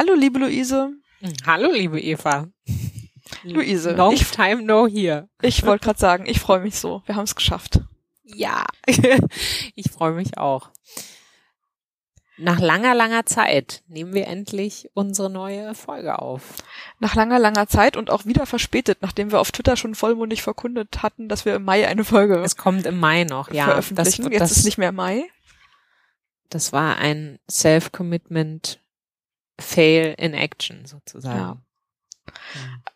Hallo, liebe Luise. Hallo, liebe Eva. Luise. Long ich, time no here. Ich wollte gerade sagen, ich freue mich so. Wir haben es geschafft. Ja, ich freue mich auch. Nach langer, langer Zeit nehmen wir endlich unsere neue Folge auf. Nach langer, langer Zeit und auch wieder verspätet, nachdem wir auf Twitter schon vollmundig verkündet hatten, dass wir im Mai eine Folge Es kommt im Mai noch, ja. veröffentlichen. Das, Jetzt das, ist nicht mehr Mai. das war ein Self-Commitment Fail in Action sozusagen. Ja.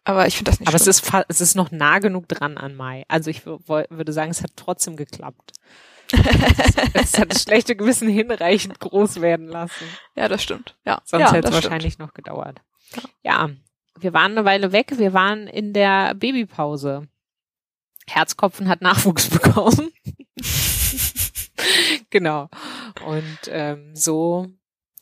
Aber ich finde das nicht Aber es schlimm. ist, fa- es ist noch nah genug dran an Mai. Also ich würde sagen, es hat trotzdem geklappt. es hat das schlechte Gewissen hinreichend groß werden lassen. ja, das stimmt. Ja, Sonst ja, hätte es das stimmt. wahrscheinlich noch gedauert. Ja, wir waren eine Weile weg. Wir waren in der Babypause. Herzkopfen hat Nachwuchs bekommen. genau. Und ähm, so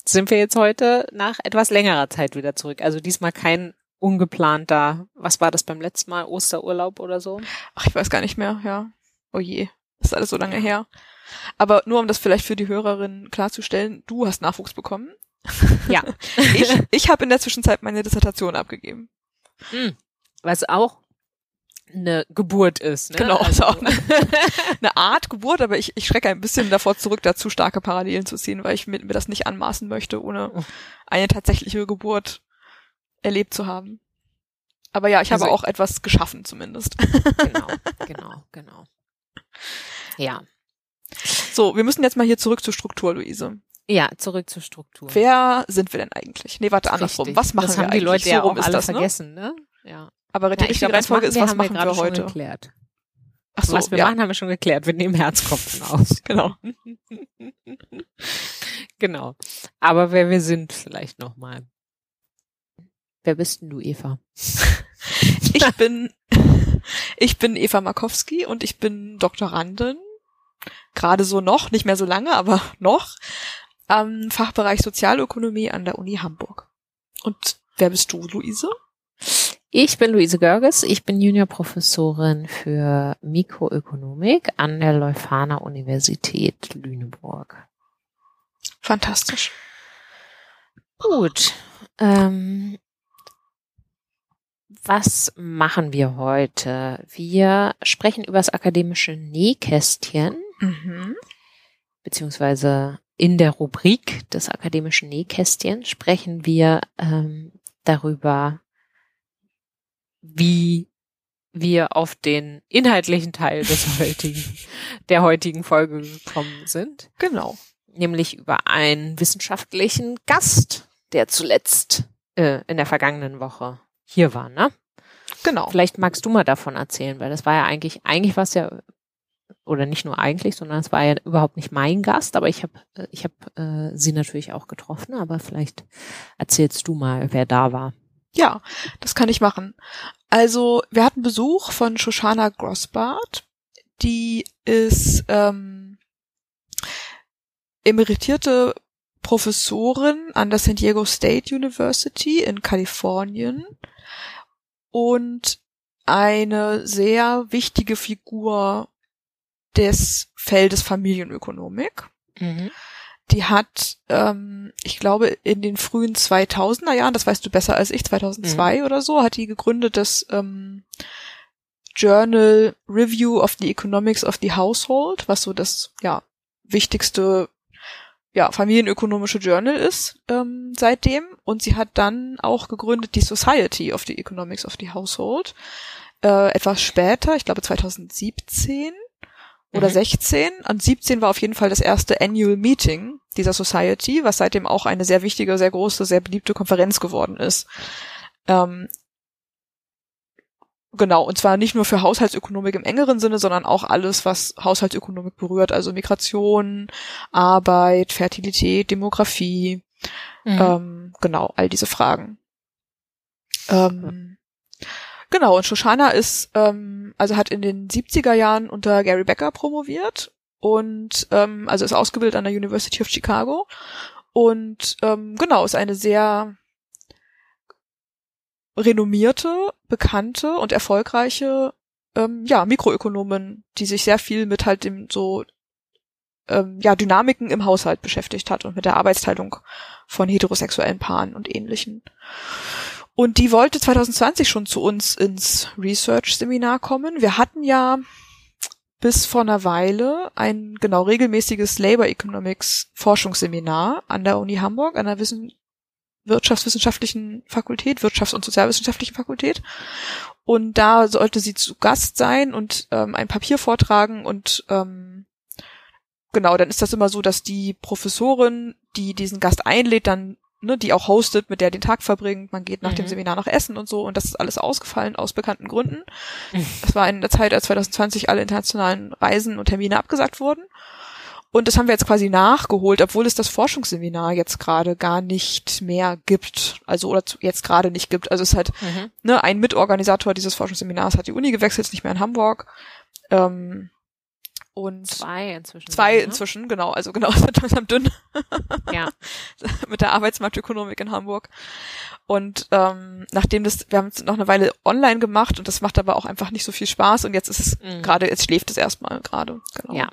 sind wir jetzt heute nach etwas längerer Zeit wieder zurück. Also diesmal kein ungeplanter, was war das beim letzten Mal, Osterurlaub oder so? Ach, ich weiß gar nicht mehr, ja. Oh je, ist alles so lange her. Aber nur um das vielleicht für die Hörerinnen klarzustellen, du hast Nachwuchs bekommen. Ja. Ich, ich habe in der Zwischenzeit meine Dissertation abgegeben. Hm. Was auch eine Geburt ist. Ne? Genau, also, also auch eine, eine Art Geburt, aber ich, ich schrecke ein bisschen davor zurück, da zu starke Parallelen zu ziehen, weil ich mir, mir das nicht anmaßen möchte, ohne eine tatsächliche Geburt erlebt zu haben. Aber ja, ich habe Also- auch etwas geschaffen zumindest. genau, genau, genau. Ja. So, wir müssen jetzt mal hier zurück zur Struktur, Luise. Ja, zurück zur Struktur. Wer sind wir denn eigentlich? Nee, warte, andersrum. Was machen das wir haben die eigentlich? Leute so ja auch ist alle das, ne? vergessen, ne? Ja. Aber die Ja, ich richtige Reihenfolge ist, wir, was wir machen wir schon heute? geklärt. Ach so, was wir ja, machen, haben wir schon geklärt. Wir nehmen Herzkopfen aus. genau. genau. Aber wer wir sind, vielleicht nochmal. Wer bist denn du, Eva? Ich bin, ich bin Eva Markowski und ich bin Doktorandin. Gerade so noch, nicht mehr so lange, aber noch, am Fachbereich Sozialökonomie an der Uni Hamburg. Und wer bist du, Luise? Ich bin Luise Görges. Ich bin Juniorprofessorin für Mikroökonomik an der Leuphana Universität Lüneburg. Fantastisch. Gut. Ähm, was machen wir heute? Wir sprechen über das akademische Nähkästchen, Mhm. beziehungsweise in der Rubrik des akademischen Nähkästchen sprechen wir ähm, darüber, wie wir auf den inhaltlichen Teil des heutigen, der heutigen Folge gekommen sind Genau. nämlich über einen wissenschaftlichen Gast, der zuletzt äh, in der vergangenen Woche hier war, ne? Genau. Vielleicht magst du mal davon erzählen, weil das war ja eigentlich, eigentlich war es ja, oder nicht nur eigentlich, sondern es war ja überhaupt nicht mein Gast, aber ich habe ich hab, äh, sie natürlich auch getroffen, aber vielleicht erzählst du mal, wer da war. Ja, das kann ich machen. Also, wir hatten Besuch von Shoshana Grossbart. Die ist ähm, emeritierte Professorin an der San Diego State University in Kalifornien und eine sehr wichtige Figur des Feldes Familienökonomik. Die hat, ähm, ich glaube, in den frühen 2000er Jahren, das weißt du besser als ich, 2002 oder so, hat die gegründet das ähm, Journal Review of the Economics of the Household, was so das ja wichtigste ja familienökonomische Journal ist ähm, seitdem. Und sie hat dann auch gegründet die Society of the Economics of the Household äh, etwas später, ich glaube 2017 oder Mhm. 16. Und 17 war auf jeden Fall das erste Annual Meeting dieser Society, was seitdem auch eine sehr wichtige, sehr große, sehr beliebte Konferenz geworden ist. Ähm, genau, und zwar nicht nur für Haushaltsökonomik im engeren Sinne, sondern auch alles, was Haushaltsökonomik berührt, also Migration, Arbeit, Fertilität, Demografie, Mhm. ähm, genau, all diese Fragen. Ähm, genau, und Shoshana ist, ähm, also hat in den 70er Jahren unter Gary Becker promoviert und ähm, also ist ausgebildet an der University of Chicago und ähm, genau, ist eine sehr renommierte, bekannte und erfolgreiche ähm, ja, Mikroökonomen, die sich sehr viel mit halt dem so ähm, ja, Dynamiken im Haushalt beschäftigt hat und mit der Arbeitsteilung von heterosexuellen Paaren und ähnlichen. Und die wollte 2020 schon zu uns ins Research-Seminar kommen. Wir hatten ja bis vor einer Weile ein genau regelmäßiges Labor Economics Forschungsseminar an der Uni Hamburg, an der Wissen Wirtschaftswissenschaftlichen Fakultät, Wirtschafts- und Sozialwissenschaftlichen Fakultät. Und da sollte sie zu Gast sein und ähm, ein Papier vortragen und ähm, genau, dann ist das immer so, dass die Professorin, die diesen Gast einlädt, dann ne, die auch hostet, mit der den Tag verbringt. Man geht nach mhm. dem Seminar noch essen und so und das ist alles ausgefallen aus bekannten Gründen. Mhm. Das war in der Zeit, als 2020 alle internationalen Reisen und Termine abgesagt wurden. Und das haben wir jetzt quasi nachgeholt, obwohl es das Forschungsseminar jetzt gerade gar nicht mehr gibt. Also oder jetzt gerade nicht gibt. Also es halt mhm. ne, ein Mitorganisator dieses Forschungsseminars hat die Uni gewechselt, ist nicht mehr in Hamburg. Ähm, und zwei inzwischen. Zwei ne? inzwischen, genau. Also genau, es wird langsam dünn. Ja. Mit der Arbeitsmarktökonomik in Hamburg. Und ähm, nachdem das, wir haben es noch eine Weile online gemacht und das macht aber auch einfach nicht so viel Spaß und jetzt ist es mhm. gerade, jetzt schläft es erstmal gerade. Genau. Ja.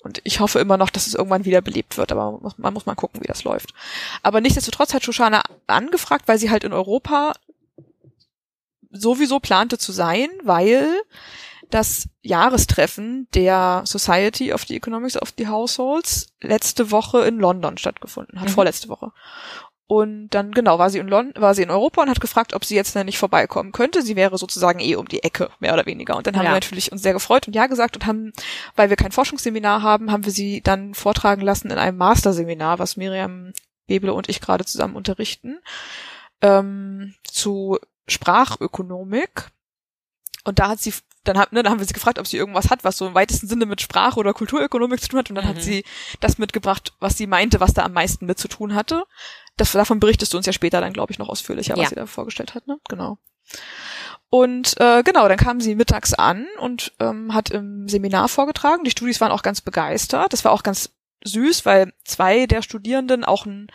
Und ich hoffe immer noch, dass es irgendwann wieder belebt wird, aber man muss, man muss mal gucken, wie das läuft. Aber nichtsdestotrotz hat Shoshana angefragt, weil sie halt in Europa sowieso plante zu sein, weil das Jahrestreffen der Society of the Economics of the Households letzte Woche in London stattgefunden hat, mhm. vorletzte Woche. Und dann, genau, war sie in London, war sie in Europa und hat gefragt, ob sie jetzt nicht vorbeikommen könnte. Sie wäre sozusagen eh um die Ecke, mehr oder weniger. Und dann haben ja. wir natürlich uns sehr gefreut und ja gesagt und haben, weil wir kein Forschungsseminar haben, haben wir sie dann vortragen lassen in einem Masterseminar, was Miriam Weble und ich gerade zusammen unterrichten, ähm, zu Sprachökonomik. Und da hat sie dann, hab, ne, dann haben wir sie gefragt, ob sie irgendwas hat, was so im weitesten Sinne mit Sprache oder Kulturökonomik zu tun hat. Und dann mhm. hat sie das mitgebracht, was sie meinte, was da am meisten mit zu tun hatte. Das, davon berichtest du uns ja später dann, glaube ich, noch ausführlicher, was ja. sie da vorgestellt hat. Ne? Genau. Und äh, genau, dann kam sie mittags an und ähm, hat im Seminar vorgetragen. Die Studis waren auch ganz begeistert. Das war auch ganz süß, weil zwei der Studierenden auch ein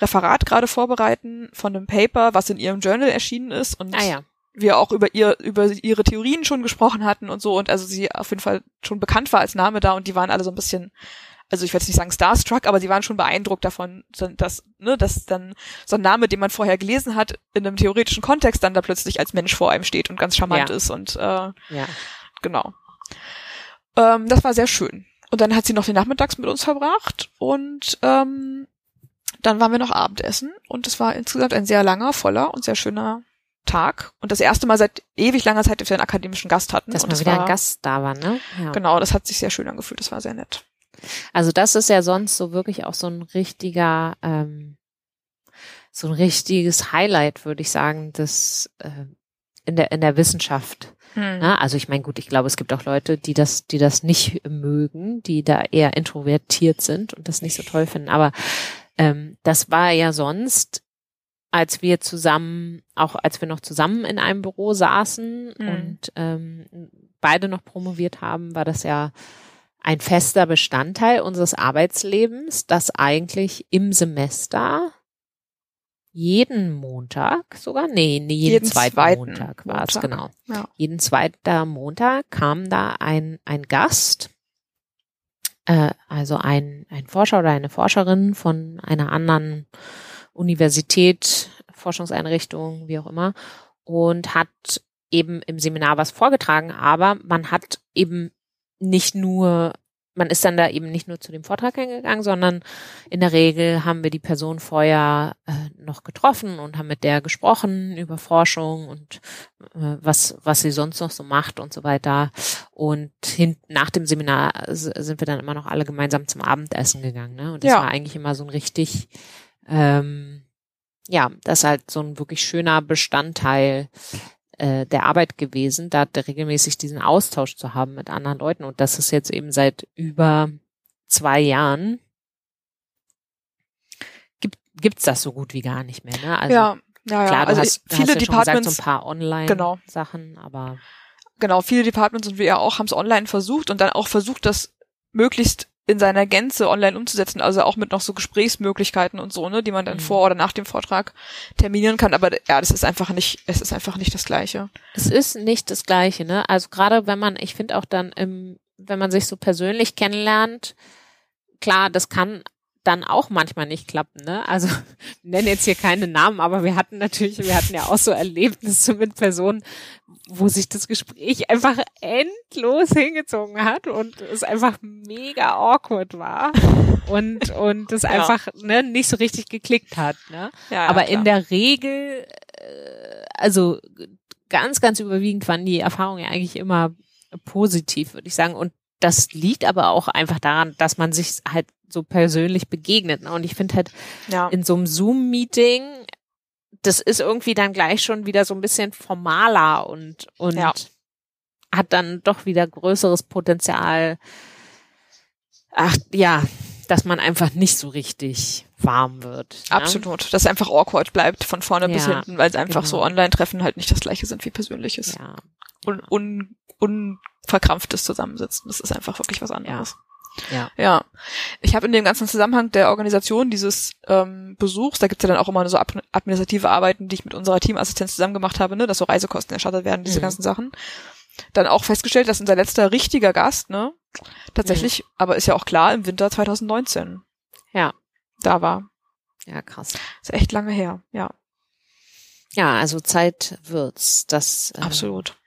Referat gerade vorbereiten von einem Paper, was in ihrem Journal erschienen ist. Und ah, ja wir auch über ihr, über ihre Theorien schon gesprochen hatten und so und also sie auf jeden Fall schon bekannt war als Name da und die waren alle so ein bisschen, also ich werde nicht sagen starstruck, aber sie waren schon beeindruckt davon, dass, ne, dass dann so ein Name, den man vorher gelesen hat, in einem theoretischen Kontext dann da plötzlich als Mensch vor einem steht und ganz charmant ja. ist und äh, ja. genau. Ähm, das war sehr schön. Und dann hat sie noch den Nachmittags mit uns verbracht und ähm, dann waren wir noch Abendessen und es war insgesamt ein sehr langer, voller und sehr schöner Tag und das erste Mal seit ewig langer Zeit, dass wir einen akademischen Gast hatten. Dass und mal wieder war, ein Gast da war, ne? Ja. Genau, das hat sich sehr schön angefühlt, das war sehr nett. Also das ist ja sonst so wirklich auch so ein richtiger, ähm, so ein richtiges Highlight, würde ich sagen, das äh, in der in der Wissenschaft. Hm. Na, also ich meine, gut, ich glaube, es gibt auch Leute, die das, die das nicht mögen, die da eher introvertiert sind und das nicht so toll finden. Aber ähm, das war ja sonst als wir zusammen, auch als wir noch zusammen in einem Büro saßen mhm. und ähm, beide noch promoviert haben, war das ja ein fester Bestandteil unseres Arbeitslebens, dass eigentlich im Semester jeden Montag sogar, nee, nee jeden, jeden zweiten, zweiten, Montag war es, genau. Ja. Jeden zweiten Montag kam da ein, ein Gast, äh, also ein, ein Forscher oder eine Forscherin von einer anderen Universität, Forschungseinrichtung, wie auch immer, und hat eben im Seminar was vorgetragen, aber man hat eben nicht nur, man ist dann da eben nicht nur zu dem Vortrag hingegangen, sondern in der Regel haben wir die Person vorher äh, noch getroffen und haben mit der gesprochen über Forschung und äh, was, was sie sonst noch so macht und so weiter. Und hin, nach dem Seminar sind wir dann immer noch alle gemeinsam zum Abendessen gegangen. Ne? Und das ja. war eigentlich immer so ein richtig ähm, ja, das ist halt so ein wirklich schöner Bestandteil äh, der Arbeit gewesen, da regelmäßig diesen Austausch zu haben mit anderen Leuten. Und das ist jetzt eben seit über zwei Jahren gibt gibt's das so gut wie gar nicht mehr. Ne? Also, ja, ja, ja. Klar, du also hast, viele hast ja Departments gesagt, so ein paar Online-Sachen, genau. aber genau, viele Departments und wir ja auch haben es online versucht und dann auch versucht, das möglichst in seiner Gänze online umzusetzen, also auch mit noch so Gesprächsmöglichkeiten und so, ne, die man dann mhm. vor oder nach dem Vortrag terminieren kann. Aber ja, das ist einfach nicht, es ist einfach nicht das Gleiche. Es ist nicht das Gleiche, ne? Also gerade wenn man, ich finde auch dann im, wenn man sich so persönlich kennenlernt, klar, das kann dann auch manchmal nicht klappen, ne? Also wir nennen jetzt hier keine Namen, aber wir hatten natürlich, wir hatten ja auch so Erlebnisse mit Personen, wo sich das Gespräch einfach endlos hingezogen hat und es einfach mega awkward war und und es ja. einfach ne, nicht so richtig geklickt hat, ne? Ja, aber klar. in der Regel, äh, also ganz ganz überwiegend waren die Erfahrungen ja eigentlich immer positiv, würde ich sagen und das liegt aber auch einfach daran, dass man sich halt so persönlich begegnet. Ne? Und ich finde halt ja. in so einem Zoom-Meeting, das ist irgendwie dann gleich schon wieder so ein bisschen formaler und, und ja. hat dann doch wieder größeres Potenzial. Ach, ja, dass man einfach nicht so richtig warm wird. Ne? Absolut. Dass einfach awkward bleibt von vorne ja, bis hinten, weil es einfach genau. so Online-Treffen halt nicht das gleiche sind wie persönliches. Ja. Und un, unverkrampftes Zusammensitzen. Das ist einfach wirklich was anderes. Ja. Ja. Ja. Ich habe in dem ganzen Zusammenhang der Organisation dieses ähm, Besuchs, da gibt's ja dann auch immer so administrative Arbeiten, die ich mit unserer Teamassistenz zusammen gemacht habe, ne, dass so Reisekosten erstattet werden, diese mhm. ganzen Sachen. Dann auch festgestellt, dass unser letzter richtiger Gast, ne, tatsächlich, mhm. aber ist ja auch klar, im Winter 2019. Ja. Da war. Ja, krass. Ist echt lange her, ja. Ja, also Zeit wird's. Das ähm, absolut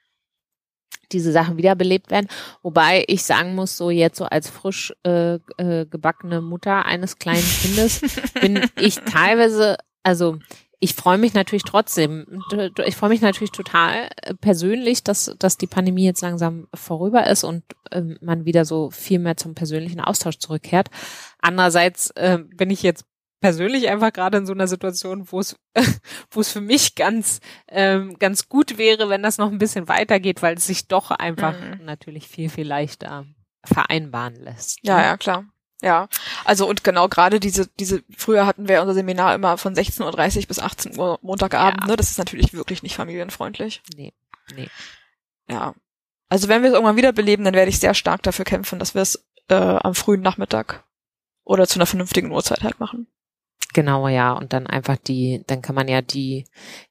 diese Sachen wiederbelebt werden. Wobei ich sagen muss, so jetzt so als frisch äh, äh, gebackene Mutter eines kleinen Kindes bin ich teilweise, also ich freue mich natürlich trotzdem, ich freue mich natürlich total äh, persönlich, dass, dass die Pandemie jetzt langsam vorüber ist und äh, man wieder so viel mehr zum persönlichen Austausch zurückkehrt. Andererseits äh, bin ich jetzt persönlich einfach gerade in so einer Situation, wo es, wo es für mich ganz, ähm, ganz gut wäre, wenn das noch ein bisschen weitergeht, weil es sich doch einfach mhm. natürlich viel, viel leichter vereinbaren lässt. Ja, ne? ja, klar. Ja, also und genau gerade diese, diese, früher hatten wir unser Seminar immer von 16.30 Uhr bis 18 Uhr Montagabend, ja. ne? Das ist natürlich wirklich nicht familienfreundlich. Nee, nee. Ja. Also wenn wir es irgendwann wiederbeleben, dann werde ich sehr stark dafür kämpfen, dass wir es äh, am frühen Nachmittag oder zu einer vernünftigen Uhrzeit halt machen. Genau, ja. Und dann einfach die, dann kann man ja die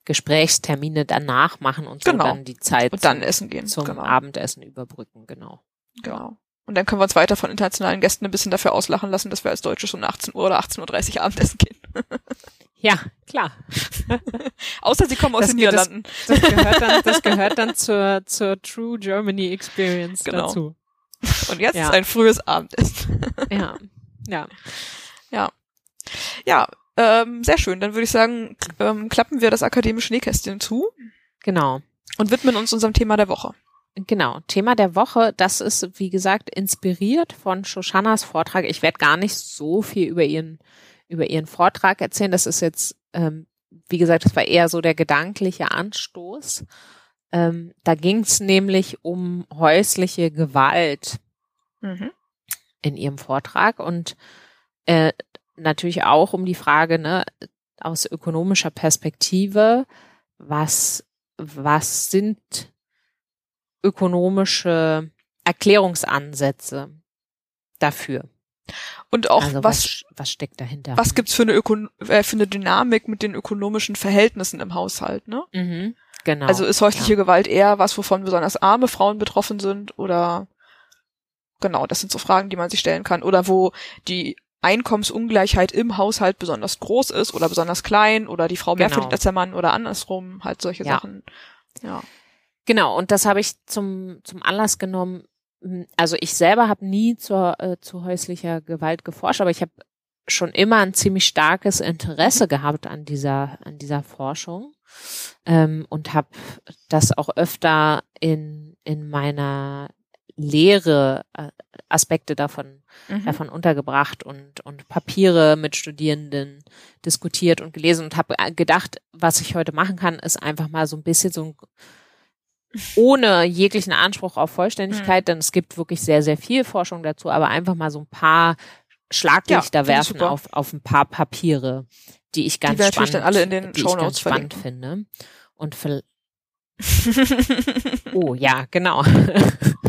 Gesprächstermine danach machen und so genau. dann die Zeit und dann essen gehen. zum genau. Abendessen überbrücken, genau. Genau. Und dann können wir uns weiter von internationalen Gästen ein bisschen dafür auslachen lassen, dass wir als Deutsche schon 18 Uhr oder 18.30 Uhr Abendessen gehen. ja, klar. Außer sie kommen aus das, den Niederlanden. Das, das, gehört dann, das gehört dann zur, zur True Germany Experience genau. dazu. Und jetzt ja. ein frühes Abendessen. ja. Ja. Ja, ähm, sehr schön. Dann würde ich sagen, ähm, klappen wir das akademische Nähkästchen zu. Genau. Und widmen uns unserem Thema der Woche. Genau, Thema der Woche, das ist, wie gesagt, inspiriert von Shoshanas Vortrag. Ich werde gar nicht so viel über ihren, über ihren Vortrag erzählen. Das ist jetzt, ähm, wie gesagt, das war eher so der gedankliche Anstoß. Ähm, da ging es nämlich um häusliche Gewalt mhm. in ihrem Vortrag und äh, natürlich auch um die Frage, ne, aus ökonomischer Perspektive, was, was sind ökonomische Erklärungsansätze dafür? Und auch also was, was, steckt dahinter? Was gibt's für eine, Ökon äh, für eine Dynamik mit den ökonomischen Verhältnissen im Haushalt, ne? Mhm, genau. Also ist häusliche ja. Gewalt eher was, wovon besonders arme Frauen betroffen sind oder genau, das sind so Fragen, die man sich stellen kann. Oder wo die Einkommensungleichheit im Haushalt besonders groß ist oder besonders klein oder die Frau mehr genau. verdient als der Mann oder andersrum, halt solche ja. Sachen. Ja. Genau, und das habe ich zum, zum Anlass genommen. Hm, also ich selber habe nie zur, äh, zu häuslicher Gewalt geforscht, aber ich habe schon immer ein ziemlich starkes Interesse gehabt an dieser, an dieser Forschung ähm, und habe das auch öfter in, in meiner Lehre äh, Aspekte davon, mhm. davon untergebracht und, und Papiere mit Studierenden diskutiert und gelesen und habe gedacht, was ich heute machen kann, ist einfach mal so ein bisschen so ein ohne jeglichen Anspruch auf Vollständigkeit, mhm. denn es gibt wirklich sehr, sehr viel Forschung dazu, aber einfach mal so ein paar Schlaglichter ja, werfen auf, auf ein paar Papiere, die ich ganz die spannend, dann alle in den die ich ganz spannend finde. Und oh ja, genau.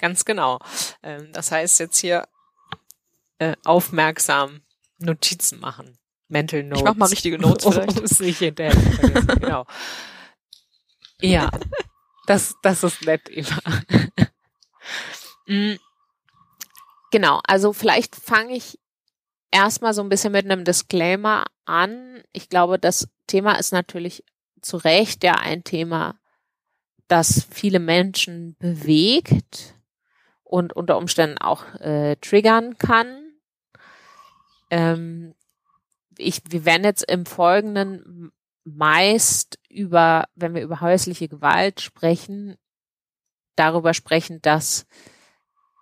Ganz genau. Ähm, das heißt jetzt hier äh, aufmerksam Notizen machen. Mental Notes. Ich mach mal richtige Notes vielleicht. Um es nicht hinterher vergessen. genau. Ja, das, das ist nett, Eva. Mm. Genau, also vielleicht fange ich erstmal so ein bisschen mit einem Disclaimer an. Ich glaube, das Thema ist natürlich zu Recht ja ein Thema, das viele Menschen bewegt und unter Umständen auch äh, triggern kann. Ähm, ich, wir werden jetzt im Folgenden meist über, wenn wir über häusliche Gewalt sprechen, darüber sprechen, dass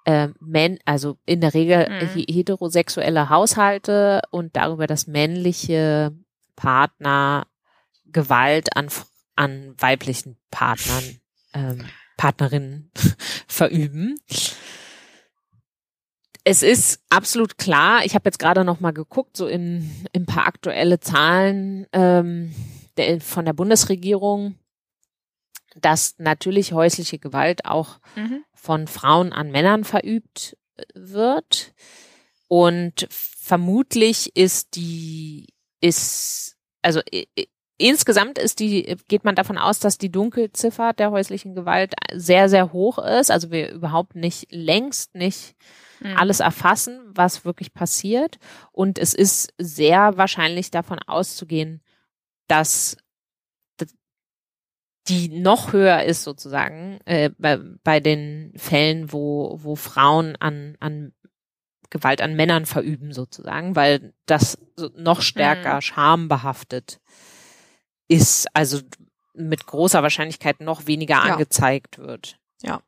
äh, Men, also in der Regel mhm. heterosexuelle Haushalte und darüber, dass männliche Partner Gewalt an, an weiblichen Partnern, ähm, Partnerinnen verüben. Es ist absolut klar, ich habe jetzt gerade noch mal geguckt, so in, in ein paar aktuelle Zahlen ähm, der, von der Bundesregierung, dass natürlich häusliche Gewalt auch mhm. von Frauen an Männern verübt äh, wird. Und vermutlich ist die, ist, also insgesamt ist die, geht man davon aus, dass die Dunkelziffer der häuslichen Gewalt sehr, sehr hoch ist. Also wir überhaupt nicht, längst nicht mhm. alles erfassen, was wirklich passiert. Und es ist sehr wahrscheinlich davon auszugehen, dass die noch höher ist sozusagen äh, bei, bei den Fällen, wo, wo Frauen an, an Gewalt an Männern verüben sozusagen, weil das noch stärker mhm. schambehaftet ist, also mit großer Wahrscheinlichkeit noch weniger ja. angezeigt wird. Ja.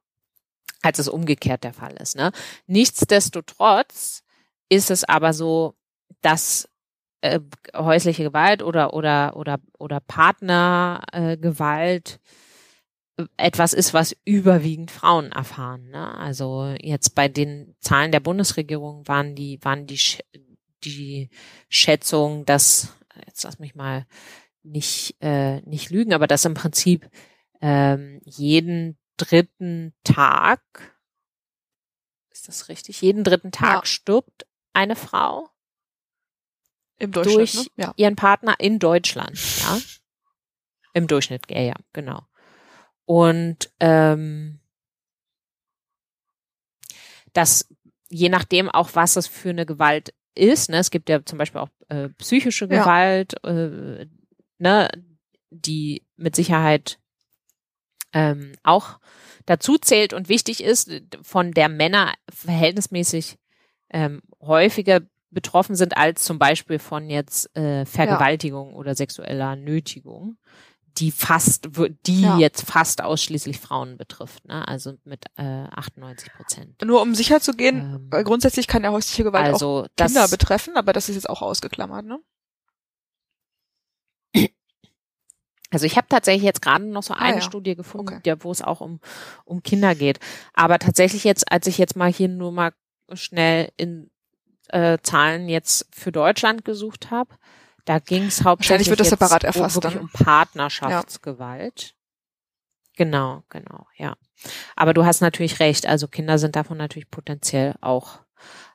Als es umgekehrt der Fall ist. Ne? Nichtsdestotrotz ist es aber so, dass äh, häusliche Gewalt oder oder oder oder Partnergewalt äh, etwas ist, was überwiegend Frauen erfahren. Ne? Also jetzt bei den Zahlen der Bundesregierung waren die waren die die Schätzung, dass jetzt lass mich mal nicht äh, nicht lügen, aber dass im Prinzip ähm, jeden dritten Tag ist das richtig? Jeden dritten Tag ja. stirbt eine Frau im Durchschnitt, durch ne? ja. ihren Partner in Deutschland, ja. Im Durchschnitt, ja, ja, genau. Und ähm, das, je nachdem auch, was es für eine Gewalt ist, ne, es gibt ja zum Beispiel auch äh, psychische Gewalt, ja. äh, ne, die mit Sicherheit ähm, auch dazu zählt und wichtig ist, von der Männer verhältnismäßig ähm, häufiger betroffen sind als zum Beispiel von jetzt äh, Vergewaltigung ja. oder sexueller Nötigung, die fast, die ja. jetzt fast ausschließlich Frauen betrifft, ne? Also mit äh, 98 Prozent. Nur um sicher zu gehen, ähm, weil grundsätzlich kann ja häusliche Gewalt also auch Kinder das, betreffen, aber das ist jetzt auch ausgeklammert, ne? Also ich habe tatsächlich jetzt gerade noch so eine ah, ja. Studie gefunden, okay. wo es auch um, um Kinder geht. Aber tatsächlich jetzt, als ich jetzt mal hier nur mal schnell in äh, Zahlen jetzt für Deutschland gesucht habe, da ging es hauptsächlich wird das separat erfasst, wirklich dann. um Partnerschaftsgewalt. Ja. Genau, genau, ja. Aber du hast natürlich recht, also Kinder sind davon natürlich potenziell auch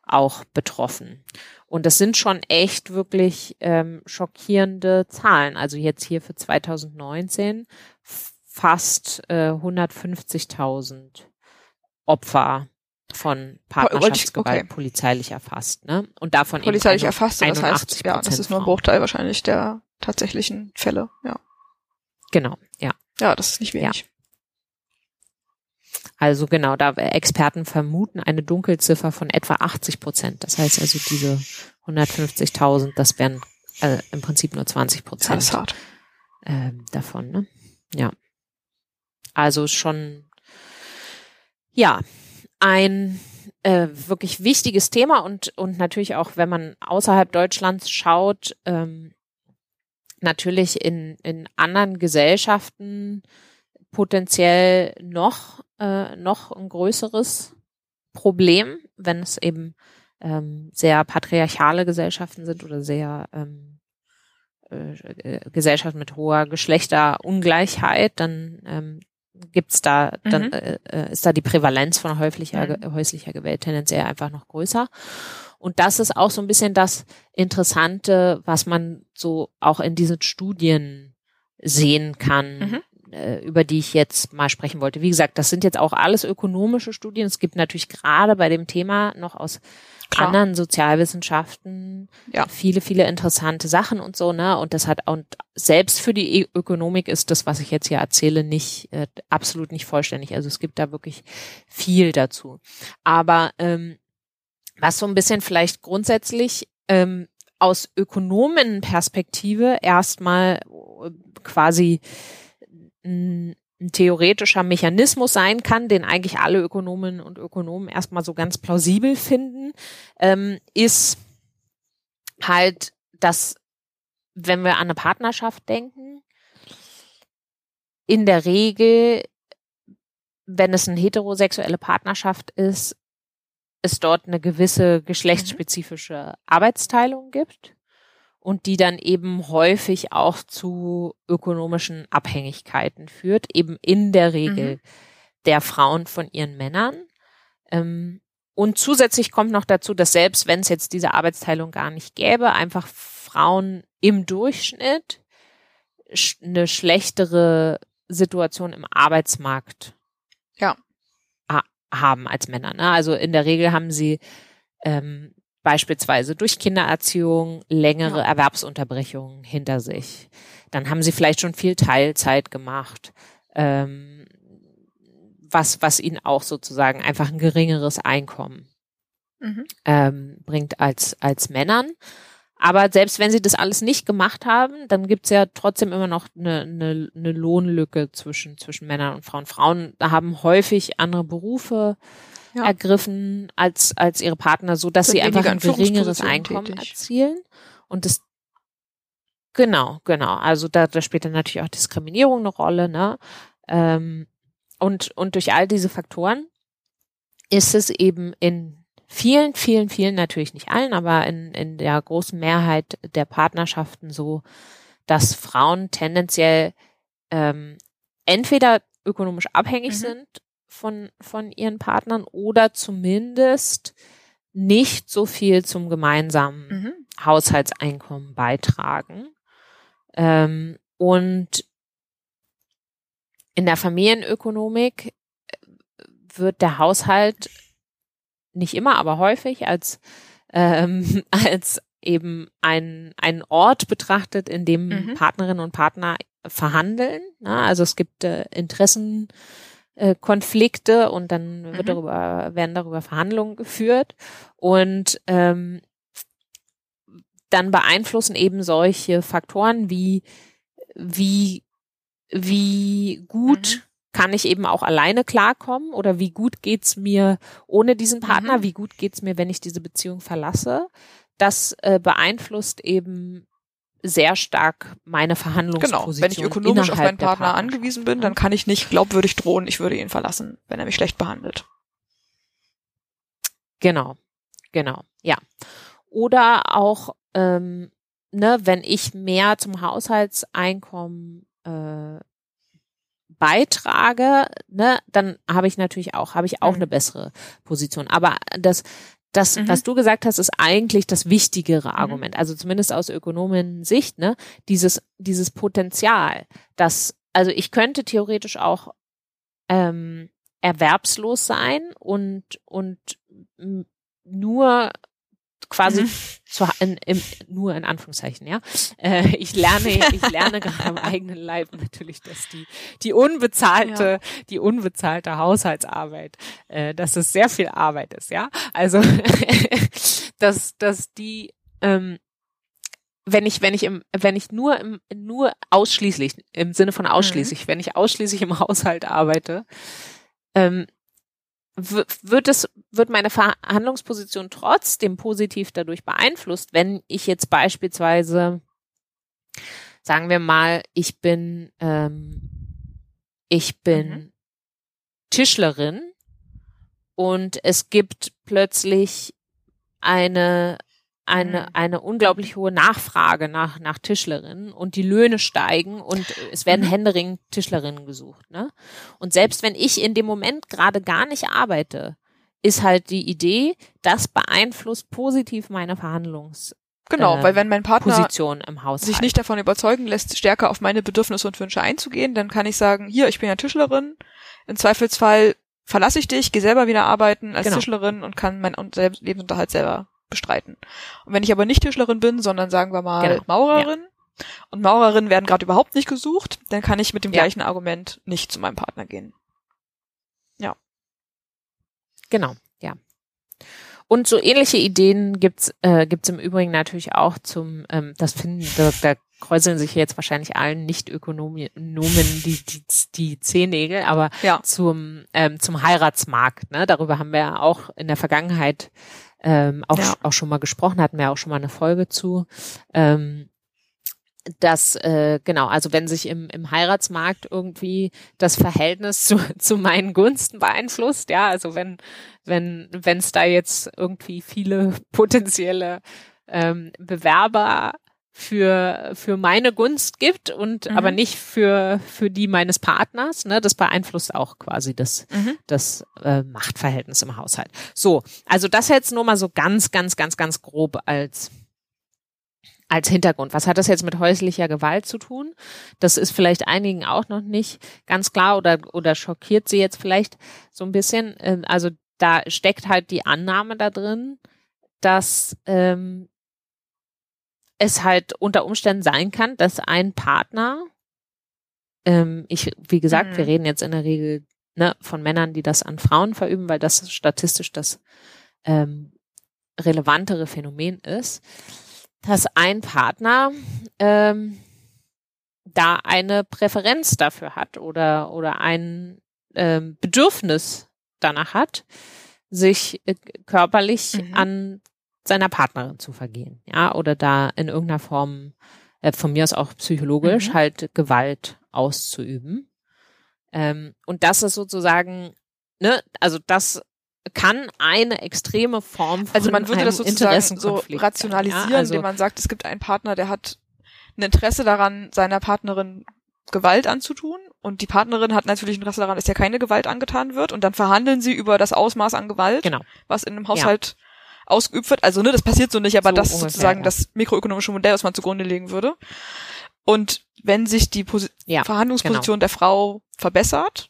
auch betroffen. Und das sind schon echt wirklich ähm, schockierende Zahlen. Also jetzt hier für 2019 fast äh, 150.000 Opfer von Partnerschaftsgewalt okay. polizeilich erfasst, ne? Und davon polizeilich eben erfasst, das heißt, ja, das ist nur ein Bruchteil wahrscheinlich der tatsächlichen Fälle, ja. Genau, ja. Ja, das ist nicht wenig. Ja. Also genau, da Experten vermuten eine Dunkelziffer von etwa 80 Prozent. Das heißt also diese 150.000, das wären äh, im Prinzip nur 20 Prozent. Äh, davon. Ne? Ja, also schon ja ein äh, wirklich wichtiges Thema und, und natürlich auch, wenn man außerhalb Deutschlands schaut, ähm, natürlich in, in anderen Gesellschaften potenziell noch, äh, noch ein größeres Problem, wenn es eben ähm, sehr patriarchale Gesellschaften sind oder sehr ähm, äh, Gesellschaften mit hoher Geschlechterungleichheit, dann ähm, gibt's da, dann mhm. äh, äh, ist da die Prävalenz von häuslicher, mhm. häuslicher Gewalt tendenziell einfach noch größer. Und das ist auch so ein bisschen das Interessante, was man so auch in diesen Studien sehen kann. Mhm. Äh, über die ich jetzt mal sprechen wollte. Wie gesagt, das sind jetzt auch alles ökonomische Studien. Es gibt natürlich gerade bei dem Thema noch aus Klar. anderen Sozialwissenschaften ja. viele, viele interessante Sachen und so, ne? Und das hat und selbst für die e-, Ökonomik ist das, was ich jetzt hier erzähle, nicht äh, absolut nicht vollständig. Also es gibt da wirklich viel dazu. Aber ähm, was so ein bisschen vielleicht grundsätzlich ähm, aus Ökonomenperspektive erstmal äh, quasi ein, theoretischer Mechanismus sein kann, den eigentlich alle Ökonomen und Ökonomen erstmal so ganz plausibel finden, ähm, ist halt, dass wenn wir an eine Partnerschaft denken, in der Regel, wenn es eine heterosexuelle Partnerschaft ist, es dort eine gewisse geschlechtsspezifische Arbeitsteilung gibt und die dann eben häufig auch zu ökonomischen Abhängigkeiten führt, eben in der Regel mhm. der Frauen von ihren Männern. Ähm, und zusätzlich kommt noch dazu, dass selbst wenn es jetzt diese Arbeitsteilung gar nicht gäbe, einfach Frauen im Durchschnitt eine schlechtere Situation im Arbeitsmarkt ja haben als Männer. Ne? Also in der Regel haben sie ähm, beispielsweise durch Kindererziehung längere ja. Erwerbsunterbrechungen hinter sich. Dann haben sie vielleicht schon viel Teilzeit gemacht, ähm, was, was ihnen auch sozusagen einfach ein geringeres Einkommen mhm. ähm, bringt als, als Männern. Aber selbst wenn sie das alles nicht gemacht haben, dann gibt's ja trotzdem immer noch eine, eine, eine Lohnlücke zwischen, zwischen Männern und Frauen. Frauen haben häufig andere Berufe ja. ergriffen als, als ihre Partner, so dass sie einfach ein geringeres Einkommen tätig. erzielen. Und das Genau, genau. Also da, da spielt dann natürlich auch Diskriminierung eine Rolle, ne? Ähm, und, und durch all diese Faktoren ist es eben in vielen, vielen, vielen, natürlich nicht allen, aber in, in der großen Mehrheit der Partnerschaften so, dass Frauen tendenziell ähm, entweder ökonomisch abhängig mhm. sind von, von ihren Partnern oder zumindest nicht so viel zum gemeinsamen mhm. Haushaltseinkommen beitragen. Ähm, und in der Familienökonomik äh, wird der Haushalt nicht immer, aber häufig als ähm, als eben ein, ein Ort betrachtet, in dem mhm. Partnerinnen und Partner verhandeln. Ne? Also es gibt äh, Interessenkonflikte äh, und dann wird mhm. darüber, werden darüber Verhandlungen geführt. Und ähm, dann beeinflussen eben solche Faktoren wie, wie, wie gut mhm kann ich eben auch alleine klarkommen oder wie gut geht's mir ohne diesen Partner, mhm. wie gut geht's mir, wenn ich diese Beziehung verlasse. Das äh, beeinflusst eben sehr stark meine Verhandlungsposition. Genau, wenn ich ökonomisch auf meinen Partner angewiesen bin, dann kann ich nicht glaubwürdig drohen, ich würde ihn verlassen, wenn er mich schlecht behandelt. Genau, genau, ja. Oder auch, ähm, ne, wenn ich mehr zum Haushaltseinkommen äh, beitrage, ne, dann habe ich natürlich auch, habe ich auch mhm. eine bessere Position. Aber das, das, mhm. was du gesagt hast, ist eigentlich das wichtigere mhm. Argument. Also zumindest aus Ökonomen-Sicht, ne, dieses, dieses Potenzial, dass, also ich könnte theoretisch auch ähm, erwerbslos sein und und nur quasi mhm. zu, in, im, nur in Anführungszeichen, ja. Äh, ich lerne, ich lerne gerade am eigenen Leib natürlich, dass die die unbezahlte, ja. die unbezahlte Haushaltsarbeit, äh, dass es sehr viel Arbeit ist, ja. Also dass dass die ähm, wenn ich, wenn ich im, wenn ich nur im, nur ausschließlich, im Sinne von ausschließlich, mhm. wenn ich ausschließlich im Haushalt arbeite, ähm, wird es, wird meine Verhandlungsposition trotzdem positiv dadurch beeinflusst, wenn ich jetzt beispielsweise, sagen wir mal, ich bin, ähm, ich bin mhm. Tischlerin und es gibt plötzlich eine eine, mhm. eine unglaublich hohe Nachfrage nach, nach Tischlerinnen und die Löhne steigen und es werden mhm. Händering Tischlerinnen gesucht. Ne? Und selbst wenn ich in dem Moment gerade gar nicht arbeite, ist halt die Idee, das beeinflusst positiv meine Verhandlungs, Genau, äh, weil wenn mein Partner sich nicht davon überzeugen lässt, stärker auf meine Bedürfnisse und Wünsche einzugehen, dann kann ich sagen, hier, ich bin ja Tischlerin, im Zweifelsfall verlasse ich dich, gehe selber wieder arbeiten als Genau. Tischlerin und kann meinen Lebensunterhalt selber bestreiten. Und wenn ich aber nicht Tischlerin bin, sondern sagen wir mal Genau, Maurerin, und Maurerinnen werden gerade überhaupt nicht gesucht, dann kann ich mit dem Ja. gleichen Argument nicht zu meinem Partner gehen. Genau, ja. Und so ähnliche Ideen gibt's äh, gibt's im Übrigen natürlich auch zum, ähm, das finden, da, da kräuseln sich jetzt wahrscheinlich allen Nicht-Ökonomen die, die, die Zehennägel, aber Ja. zum, ähm, zum Heiratsmarkt, ne? Darüber haben wir ja auch in der Vergangenheit ähm, auch, Ja. auch schon mal gesprochen, hatten wir auch schon mal eine Folge zu. Ähm, dass äh, genau, also wenn sich im, im Heiratsmarkt irgendwie das Verhältnis zu, zu meinen Gunsten beeinflusst, ja, also wenn wenn wenn es da jetzt irgendwie viele potenzielle ähm, Bewerber für für meine Gunst gibt und Mhm. aber nicht für für die meines Partners, ne, das beeinflusst auch quasi das Mhm. das äh, Machtverhältnis im Haushalt. So, also das jetzt nur mal so ganz ganz ganz ganz grob als als Hintergrund. Was hat das jetzt mit häuslicher Gewalt zu tun? Das ist vielleicht einigen auch noch nicht ganz klar oder, oder schockiert sie jetzt vielleicht so ein bisschen. Ähm, Also da steckt halt die Annahme da drin, dass ähm, es halt unter Umständen sein kann, dass ein Partner, ähm, ich, wie gesagt, Mhm. wir reden jetzt in der Regel ne, von Männern, die das an Frauen verüben, weil das statistisch das ähm, relevantere Phänomen ist, dass ein Partner ähm, da eine Präferenz dafür hat oder oder ein ähm, Bedürfnis danach hat, sich äh, körperlich Mhm. an seiner Partnerin zu vergehen, ja, oder da in irgendeiner Form äh, von mir aus auch psychologisch Mhm. halt Gewalt auszuüben. Ähm, und das ist sozusagen, ne, also das kann eine extreme Form von Also man würde das sozusagen so rationalisieren, ja? also, indem man sagt, es gibt einen Partner, der hat ein Interesse daran, seiner Partnerin Gewalt anzutun und die Partnerin hat natürlich Interesse daran, dass ja keine Gewalt angetan wird und dann verhandeln sie über das Ausmaß an Gewalt, Genau. was in einem Haushalt ausgeübt wird. Also ne, das passiert so nicht, aber So das ist sozusagen ja. das mikroökonomische Modell, was man zugrunde legen würde. Und wenn sich die Posi Ja, genau. Verhandlungsposition der Frau verbessert,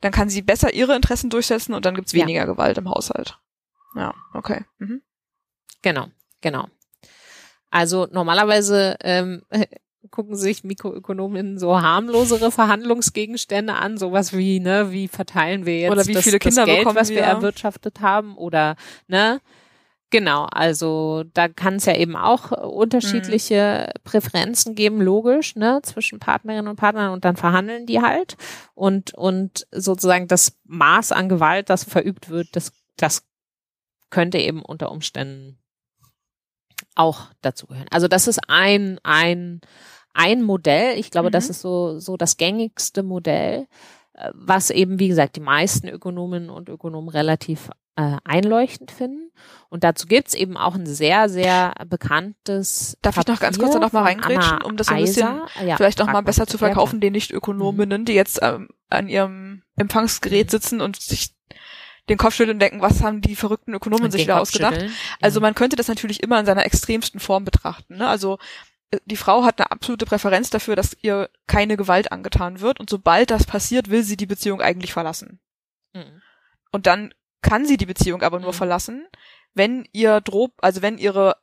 dann kann sie besser ihre Interessen durchsetzen und dann gibt's Ja. weniger Gewalt im Haushalt. Ja, okay. Mhm. Genau, genau. Also normalerweise ähm, gucken sich Mikroökonomen so harmlosere Verhandlungsgegenstände an, sowas wie, ne, wie verteilen wir jetzt Oder wie das, viele Kinder das Geld, bekommen was wir wir? erwirtschaftet haben oder, ne, Genau, also da kann es ja eben auch äh, unterschiedliche Präferenzen geben, logisch, ne, zwischen Partnerinnen und Partnern und dann verhandeln die halt und und sozusagen das Maß an Gewalt, das verübt wird, das das könnte eben unter Umständen auch dazugehören. Also das ist ein ein ein Modell. Ich glaube, Mhm. das ist so so das gängigste Modell, äh, was eben wie gesagt die meisten Ökonominnen und Ökonomen relativ äh, einleuchtend finden. Und dazu gibt's eben auch ein sehr, sehr bekanntes. Darf ich noch ganz kurz da noch mal Papier reingrätschen, um das ein bisschen ja, vielleicht auch frag mal besser zu verkaufen, den Nicht-Ökonominnen, die jetzt ähm, an ihrem Empfangsgerät Mhm. sitzen und sich den Kopf schütteln und denken, was haben die verrückten Ökonomen Und sich da ausgedacht? schütteln. Also Ja. man könnte das natürlich immer in seiner extremsten Form betrachten. Ne? Also äh, die Frau hat eine absolute Präferenz dafür, dass ihr keine Gewalt angetan wird und sobald das passiert, will sie die Beziehung eigentlich verlassen. Mhm. Und dann kann sie die Beziehung aber nur Mhm. verlassen, wenn ihr Droh, also wenn ihre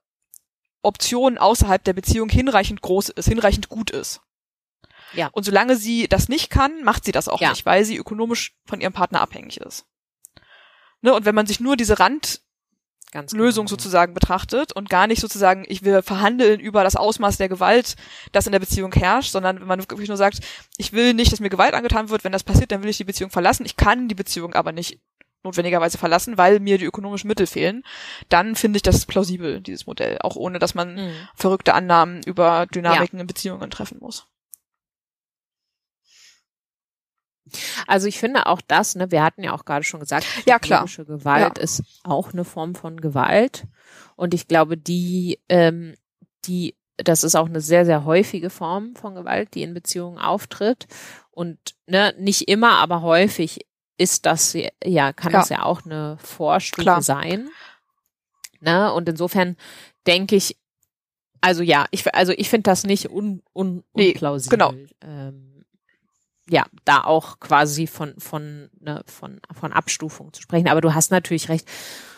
Option außerhalb der Beziehung hinreichend groß ist, hinreichend gut ist. Ja. Und solange sie das nicht kann, macht sie das auch Ja. nicht, weil sie ökonomisch von ihrem Partner abhängig ist. Ne? Und wenn man sich nur diese Randlösung Ganz genau. sozusagen betrachtet und gar nicht sozusagen, ich will verhandeln über das Ausmaß der Gewalt, das in der Beziehung herrscht, sondern wenn man wirklich nur sagt, ich will nicht, dass mir Gewalt angetan wird, wenn das passiert, dann will ich die Beziehung verlassen, ich kann die Beziehung aber nicht notwendigerweise verlassen, weil mir die ökonomischen Mittel fehlen, dann finde ich das plausibel, dieses Modell, auch ohne dass man Mhm. verrückte Annahmen über Dynamiken in Beziehungen treffen muss. Also ich finde auch das, ne, wir hatten ja auch gerade schon gesagt, Ja, klar. Gewalt ist auch eine Form von Gewalt. Und ich glaube, die, ähm, die, das ist auch eine sehr, sehr häufige Form von Gewalt, die in Beziehungen auftritt. Und ne, nicht immer, aber häufig ist das ja, kann Ja. das ja auch eine Vorstufe Klar. sein. Ne? Und insofern denke ich, also ja, ich, also ich finde das nicht un, un, Nee, unplausibel. genau. Ähm, ja, da auch quasi von, von, ne, von, von Abstufung zu sprechen. Aber du hast natürlich recht.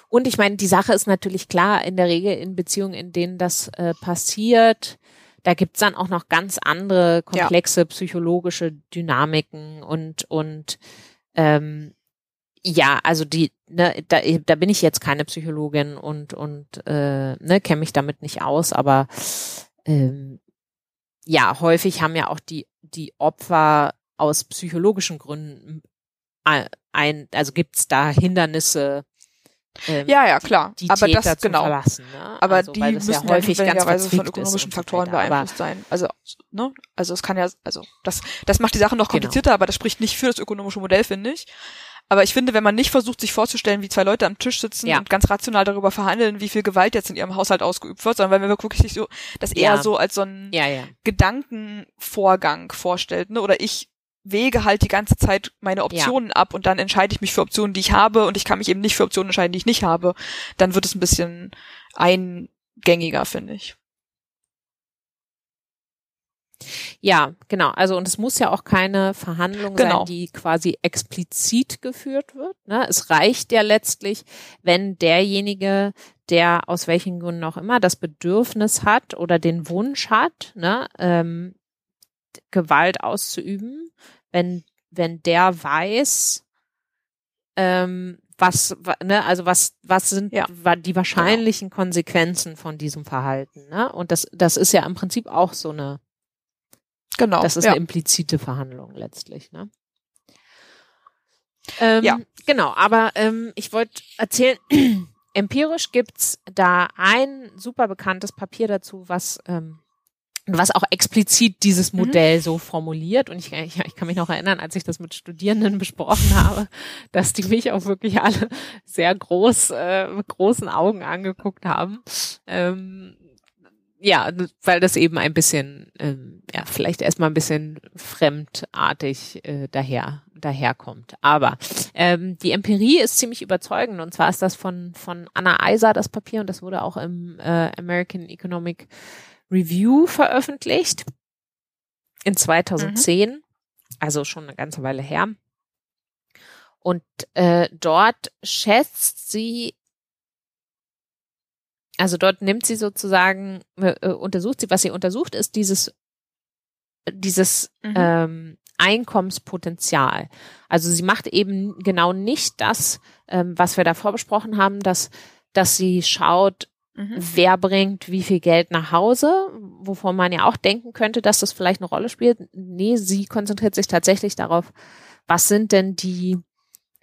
Und ich meine, die Sache ist natürlich klar, in der Regel in Beziehungen, in denen das äh, passiert, da gibt's dann auch noch ganz andere komplexe psychologische Dynamiken und, und ähm, ja, also die, ne, da, da bin ich jetzt keine Psychologin und, und äh, ne, kenne mich damit nicht aus, aber ähm, ja, häufig haben ja auch die, die Opfer aus psychologischen Gründen ein, ein also gibt's da Hindernisse, ähm, Ja, ja, klar. die aber Täter das genau. verlassen. Ne? Aber also, die müssen ja häufig ganz von ökonomischen Faktoren weiter. Beeinflusst sein. Also, ne? Also es kann ja, also das, das macht die Sache noch Genau. komplizierter, aber das spricht nicht für das ökonomische Modell, finde ich. Aber ich finde, wenn man nicht versucht, sich vorzustellen, wie zwei Leute am Tisch sitzen Ja. und ganz rational darüber verhandeln, wie viel Gewalt jetzt in ihrem Haushalt ausgeübt wird, sondern wenn man wirklich sich so das eher Ja. so als so ein ja, ja. Gedankenvorgang vorstellt, ne? Oder ich wege halt die ganze Zeit meine Optionen ab und dann entscheide ich mich für Optionen, die ich habe und ich kann mich eben nicht für Optionen entscheiden, die ich nicht habe. Dann wird es ein bisschen eingängiger, finde ich. Ja, genau. Also und es muss ja auch keine Verhandlung Genau. sein, die quasi explizit geführt wird. Ne? Es reicht ja letztlich, wenn derjenige, der aus welchen Gründen auch immer das Bedürfnis hat oder den Wunsch hat, ne, ähm, Gewalt auszuüben, wenn wenn der weiß, ähm, was, wa- ne, also was, was sind Ja. die wahrscheinlichen Konsequenzen von diesem Verhalten, ne? Und das, das ist ja im Prinzip auch so eine Genau. das ist ja. eine implizite Verhandlung letztlich, ne? Ähm, Ja. Genau, aber ähm, ich wollte erzählen, empirisch gibt's da ein super bekanntes Papier dazu, was ähm, was auch explizit dieses Mhm. Modell so formuliert. Und ich, ich, ich kann mich noch erinnern, als ich das mit Studierenden besprochen habe, dass die mich auch wirklich alle sehr groß, äh, mit großen Augen angeguckt haben. Ähm, ja, weil das eben ein bisschen, ähm, ja, vielleicht erstmal ein bisschen fremdartig äh, daher daherkommt. Aber ähm, die Empirie ist ziemlich überzeugend und zwar ist das von von Anna Eiser das Papier und das wurde auch im äh, American Economic Review veröffentlicht in 2010, also schon eine ganze Weile her. Und äh, dort schätzt sie also dort nimmt sie sozusagen, äh, untersucht sie, was sie untersucht, ist dieses, dieses Mhm. ähm, Einkommenspotenzial. Also sie macht eben genau nicht das, ähm, was wir davor besprochen haben, dass, dass sie schaut, Mhm. wer bringt wie viel Geld nach Hause, wovon man ja auch denken könnte, dass das vielleicht eine Rolle spielt. Nee, sie konzentriert sich tatsächlich darauf, was sind denn die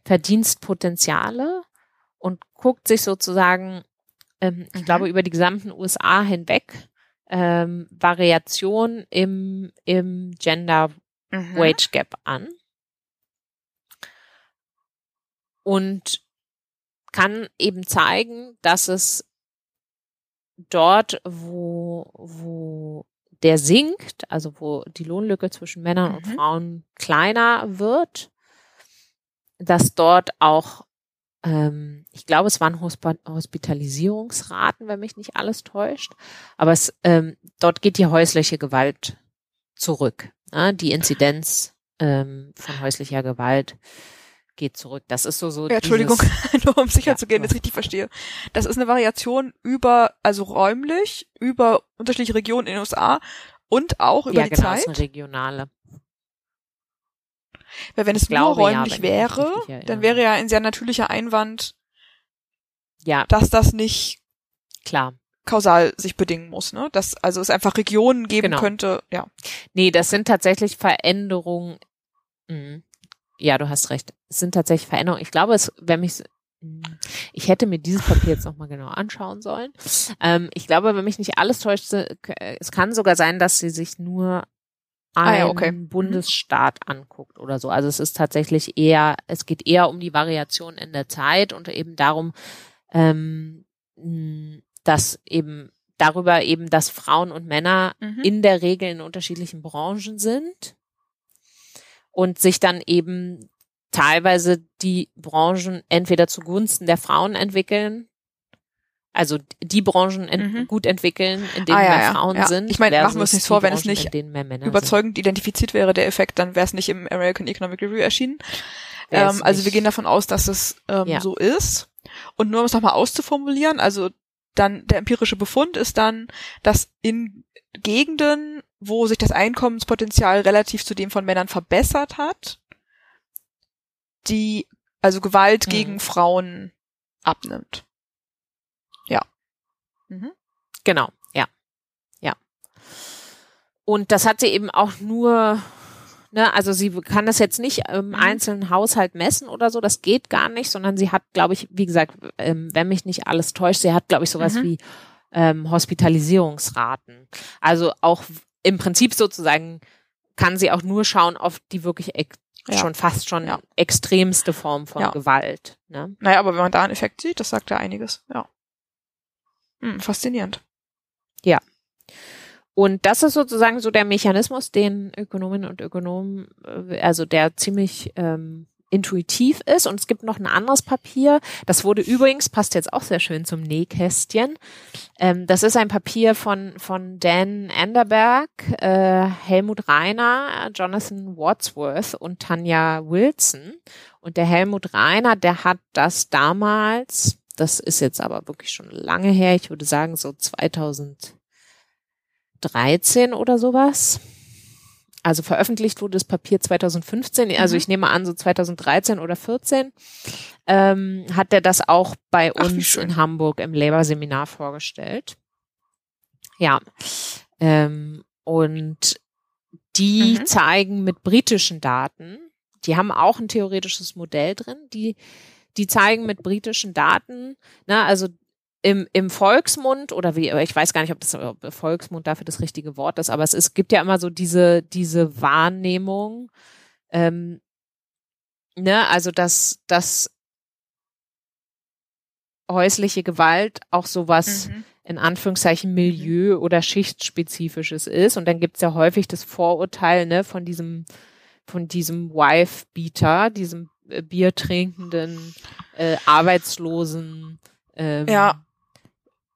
Verdienstpotenziale und guckt sich sozusagen, ähm, ich Mhm. glaube, über die gesamten USA hinweg ähm, Variation im, im Gender Mhm. Wage Gap an und kann eben zeigen, dass es dort, wo, wo der sinkt, also wo die Lohnlücke zwischen Männern und Mhm. Frauen kleiner wird, dass dort auch, ähm, ich glaube, es waren Hospitalisierungsraten, wenn mich nicht alles täuscht, aber es, ähm, dort geht die häusliche Gewalt zurück. Ne? Die Inzidenz ähm, von häuslicher Gewalt geht zurück. Das ist so so. Ja, Entschuldigung, nur um sicher Ja, zu gehen, dass ich richtig verstehe. Das ist eine Variation über, also räumlich, über unterschiedliche Regionen in den USA und auch über ja, die genau, ist eine Zeit. regionale. Weil wenn ich es nur glaube, ja, räumlich mich wäre, dann wäre ja ein sehr natürlicher Einwand, Ja, dass das nicht klar. kausal sich bedingen muss, ne? Dass also es einfach Regionen geben Genau. könnte, ja. Nee, das sind tatsächlich Veränderungen. Mhm. Ja, du hast recht. Es sind tatsächlich Veränderungen. Ich glaube, es, wenn mich, ich hätte mir dieses Papier jetzt nochmal genau anschauen sollen. Ähm, ich glaube, wenn mich nicht alles täuscht, äh, es kann sogar sein, dass sie sich nur Ah einen ja, okay. Mhm. Bundesstaat anguckt oder so. Also es ist tatsächlich eher, es geht eher um die Variation in der Zeit und eben darum, ähm, dass eben darüber eben, dass Frauen und Männer Mhm. in der Regel in unterschiedlichen Branchen sind und sich dann eben teilweise die Branchen entweder zugunsten der Frauen entwickeln Also die Branchen ent Mhm. gut entwickeln, in denen Ah, ja, mehr Frauen ja. sind. Ich meine, machen wir uns nichts vor, wenn es Branchen, nicht mehr Männer überzeugend identifiziert wäre, der Effekt, dann wäre es nicht im American Economic Review erschienen. Es Ähm, also wir nicht. gehen davon aus, dass es ähm, Ja. so ist. Und nur um es nochmal auszuformulieren, also dann der empirische Befund ist dann, dass in Gegenden, wo sich das Einkommenspotenzial relativ zu dem von Männern verbessert hat, die also Gewalt Mhm. gegen Frauen abnimmt. Ja. Mhm. Genau, ja. Ja. Und das hat sie eben auch nur, ne, also sie kann das jetzt nicht im Mhm. einzelnen Haushalt messen oder so, das geht gar nicht, sondern sie hat, glaube ich, wie gesagt, ähm, wenn mich nicht alles täuscht, sie hat, glaube ich, sowas Mhm. wie ähm, Hospitalisierungsraten. Also auch im Prinzip sozusagen kann sie auch nur schauen auf die wirklich Ja. schon fast schon Ja. extremste Form von Ja. Gewalt. Ne? Naja, aber wenn man da einen Effekt sieht, das sagt ja einiges. Ja. Hm, faszinierend. Und das ist sozusagen so der Mechanismus, den Ökonominnen und Ökonomen, äh, also der ziemlich ähm, intuitiv ist. Und es gibt noch ein anderes Papier. Das wurde übrigens, passt jetzt auch sehr schön zum Nähkästchen. Ähm, das ist ein Papier von, von Dan Anderberg, äh, Helmut Reiner, Jonathan Wadsworth und Tanja Wilson. Und der Helmut Reiner, der hat das damals, das ist jetzt aber wirklich schon lange her, ich würde sagen so 2000 13 oder sowas. Also veröffentlicht wurde das Papier 2015, also Mhm. ich nehme an, so 2013 oder 14, ähm, hat er das auch bei Ach, uns schön. in Hamburg im Labour-Seminar vorgestellt. Ja. Ähm, und die Mhm. zeigen mit britischen Daten, die haben auch ein theoretisches Modell drin, die, die zeigen mit britischen Daten, na, also im, im Volksmund oder wie, ich weiß gar nicht, ob das ob Volksmund dafür das richtige Wort ist, aber es ist, gibt ja immer so diese, diese Wahrnehmung, ähm, ne, also dass, dass häusliche Gewalt auch sowas Mhm. in Anführungszeichen Milieu- oder Schichtspezifisches ist. Und dann gibt's ja häufig das Vorurteil, ne, von diesem, von diesem Wife-Beater, diesem äh, biertrinkenden, äh, arbeitslosen ähm, Ja.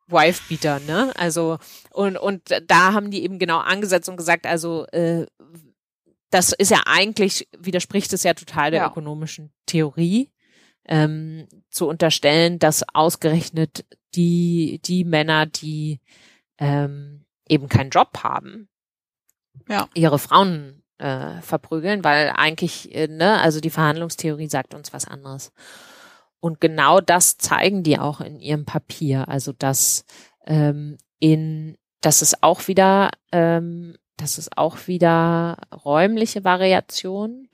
Wife-Beater, ne? Also, und, und da haben die eben genau angesetzt und gesagt, also äh, das ist ja eigentlich, widerspricht es ja total der Ja. ökonomischen Theorie, ähm, zu unterstellen, dass ausgerechnet die, die Männer, die ähm, eben keinen Job haben, Ja. ihre Frauen äh, verprügeln, weil eigentlich, äh, ne, also die Verhandlungstheorie sagt uns was anderes. Und genau das zeigen die auch in ihrem Papier. Also dass ähm, in, dass es auch wieder, ähm, dass es auch wieder räumliche Variationen,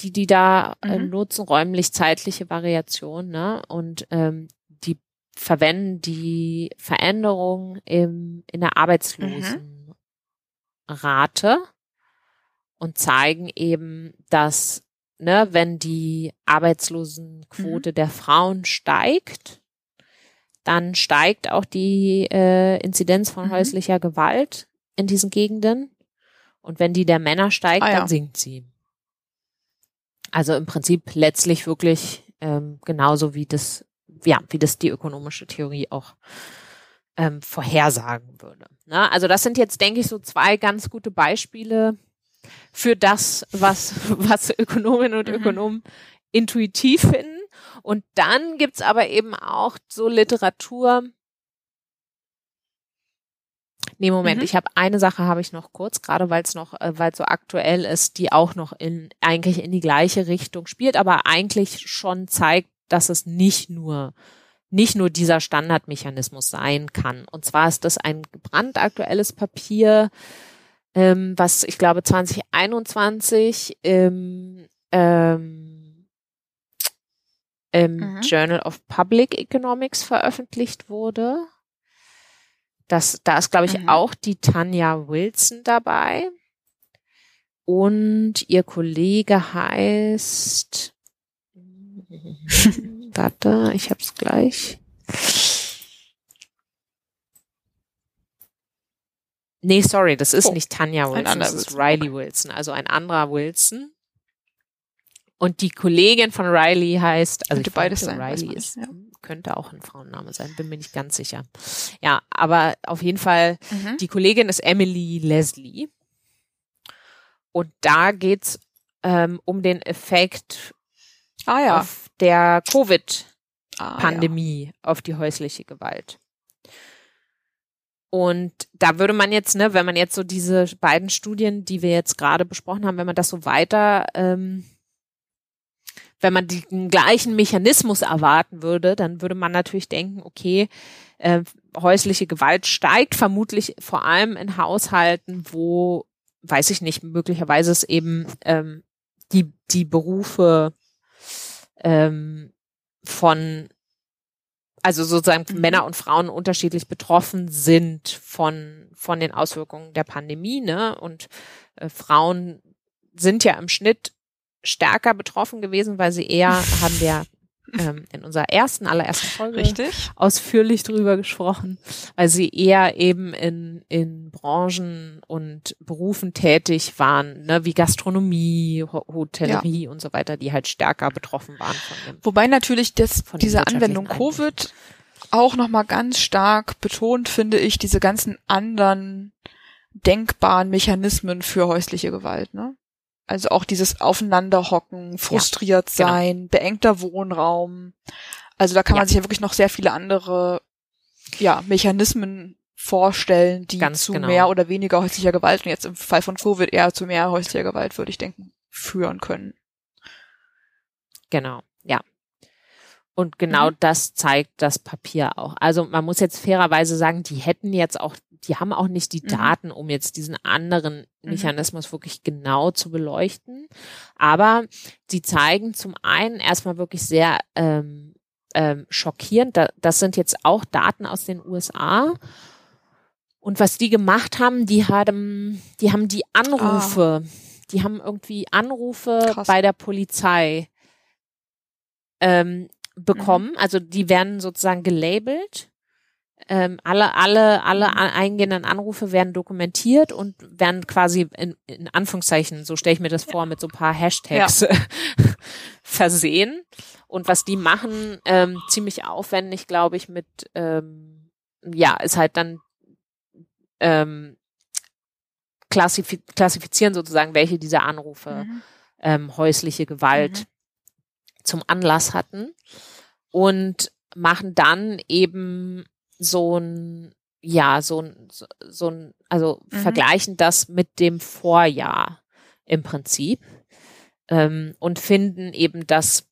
die die da äh, Mhm. nutzen, räumlich-zeitliche Variationen, ne? Und ähm, die verwenden die Veränderung im, in der Arbeitslosenrate und zeigen eben, dass ne, wenn die Arbeitslosenquote der Frauen steigt, dann steigt auch die äh, Inzidenz von Mhm. häuslicher Gewalt in diesen Gegenden. Und wenn die der Männer steigt, Ah, ja. dann sinkt sie. Also im Prinzip letztlich wirklich ähm, genauso wie das, ja, wie das die ökonomische Theorie auch ähm, vorhersagen würde. Ne? Also das sind jetzt, denke ich, so zwei ganz gute Beispiele für das, was, was Ökonominnen und Mhm. Ökonomen intuitiv finden. Und dann gibt's aber eben auch so Literatur. Nee, Moment, Mhm. ich habe eine Sache habe ich noch kurz, gerade weil es noch, äh, weil so aktuell ist, die auch noch in eigentlich in die gleiche Richtung spielt, aber eigentlich schon zeigt, dass es nicht nur nicht nur dieser Standardmechanismus sein kann. Und zwar ist das ein brandaktuelles Papier, ähm, was ich glaube 2021 im, ähm, im Mhm. Journal of Public Economics veröffentlicht wurde. Das, da ist, glaube ich, Mhm. auch die Tanja Wilson dabei. Und ihr Kollege heißt, warte, ich hab's gleich. Nee, sorry, das ist Oh, nicht Tanja Wilson, das ist Wilson, Riley Wilson, also ein anderer Wilson. Und die Kollegin von Riley heißt, also Könnte beides sein, Riley ist, ja. könnte auch ein Frauenname sein, bin mir nicht ganz sicher. Ja, aber auf jeden Fall, Mhm. die Kollegin ist Emily Leslie. Und da geht's ähm, um den Effekt Ah ja. auf der Covid-Pandemie Ah, auf die häusliche Gewalt. Und da würde man jetzt, ne, wenn man jetzt so diese beiden Studien, die wir jetzt gerade besprochen haben, wenn man das so weiter, ähm, wenn man den gleichen Mechanismus erwarten würde, dann würde man natürlich denken, okay, äh, häusliche Gewalt steigt vermutlich vor allem in Haushalten, wo, weiß ich nicht, möglicherweise es eben ähm, die, die Berufe ähm, von also sozusagen Mhm. Männer und Frauen unterschiedlich betroffen sind von, von den Auswirkungen der Pandemie, ne? Und äh, Frauen sind ja im Schnitt stärker betroffen gewesen, weil sie eher, haben wir ähm, in unserer ersten, allerersten Folge Richtig. ausführlich drüber gesprochen, weil sie eher eben in, in Branchen und Berufen tätig waren, ne, wie Gastronomie, Ho Hotellerie und so weiter, die halt stärker betroffen waren von dem. Wobei natürlich das, Von diese Anwendung Covid auch nochmal ganz stark betont, finde ich, diese ganzen anderen denkbaren Mechanismen für häusliche Gewalt, ne? Also auch dieses Aufeinanderhocken, frustriert genau. sein, beengter Wohnraum. Also da kann Ja. man sich ja wirklich noch sehr viele andere, ja, Mechanismen vorstellen, die Ganz zu genau. mehr oder weniger häuslicher Gewalt und jetzt im Fall von Covid eher zu mehr häuslicher Gewalt, würde ich denken, führen können. Genau, ja. Und genau Mhm. das zeigt das Papier auch. Also man muss jetzt fairerweise sagen, die hätten jetzt auch, die haben auch nicht die Mhm. Daten, um jetzt diesen anderen Mhm. Mechanismus wirklich genau zu beleuchten. Aber sie zeigen zum einen erstmal wirklich sehr ähm, ähm, schockierend. Da, das sind jetzt auch Daten aus den USA. Und was die gemacht haben, die haben, die haben die Anrufe, die haben irgendwie Anrufe. Krass. bei der Polizei ähm, bekommen. Also die werden sozusagen gelabelt. Ähm, alle, alle, alle a- eingehenden Anrufe werden dokumentiert und werden quasi in, in Anführungszeichen, so stelle ich mir das vor, mit so ein paar Hashtags versehen. Und was die machen, ähm, ziemlich aufwendig, glaube ich, mit, ähm, ja, ist halt dann ähm, klassifi klassifizieren sozusagen, welche dieser Anrufe Mhm. ähm, häusliche Gewalt Mhm. zum Anlass hatten und machen dann eben so ein, ja, so ein, so- ein, also Mhm. vergleichen das mit dem Vorjahr im Prinzip ähm, und finden eben, dass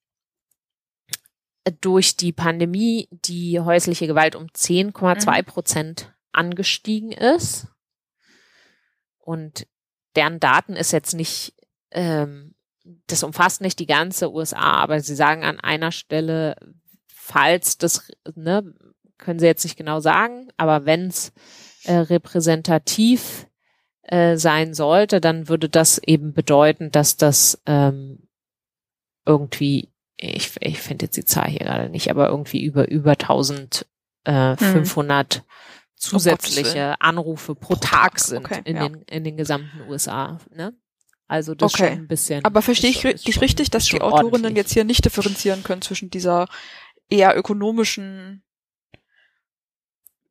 durch die Pandemie die häusliche Gewalt um 10,2 Prozent angestiegen ist. Und deren Daten ist jetzt nicht, ähm, das umfasst nicht die ganze USA, aber sie sagen an einer Stelle, falls das, ne, können sie jetzt nicht genau sagen, aber wenn es äh, repräsentativ äh, sein sollte, dann würde das eben bedeuten, dass das ähm, irgendwie, ich, ich finde jetzt die Zahl hier gerade nicht, aber irgendwie über über 1500 zusätzliche Willen. Anrufe pro, Pro Tag Tag, sind okay, in ja. den in den gesamten USA. Ne? Also das Okay. ist schon ein bisschen. Aber verstehe ich schon- schon- richtig, dass die Autorinnen jetzt hier nicht differenzieren können zwischen dieser eher ökonomischen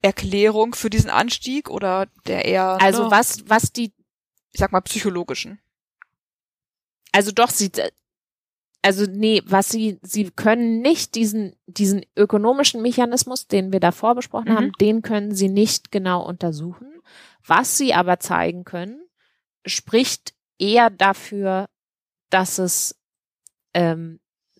Erklärung für diesen Anstieg oder der eher, Also ne, was was die ich sag mal, psychologischen? Also doch, sie, also nee, was sie, sie können nicht diesen, diesen ökonomischen Mechanismus, den wir davor besprochen Mhm. haben, den können sie nicht genau untersuchen. Was sie aber zeigen können, spricht eher dafür, dass es, ähm,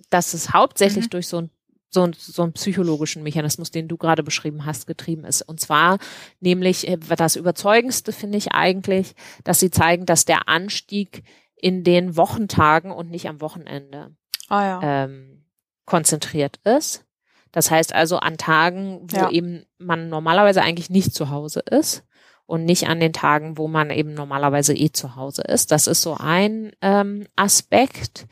dass es hauptsächlich Mhm. durch so ein so, ein- so einen psychologischen Mechanismus, den du gerade beschrieben hast, getrieben ist. Und zwar nämlich äh, das Überzeugendste finde ich eigentlich, dass sie zeigen, dass der Anstieg in den Wochentagen und nicht am Wochenende Ah ja. ähm, konzentriert ist. Das heißt also an Tagen, wo Ja. eben man normalerweise eigentlich nicht zu Hause ist und nicht an den Tagen, wo man eben normalerweise eh zu Hause ist. Das ist so ein ähm, Aspekt,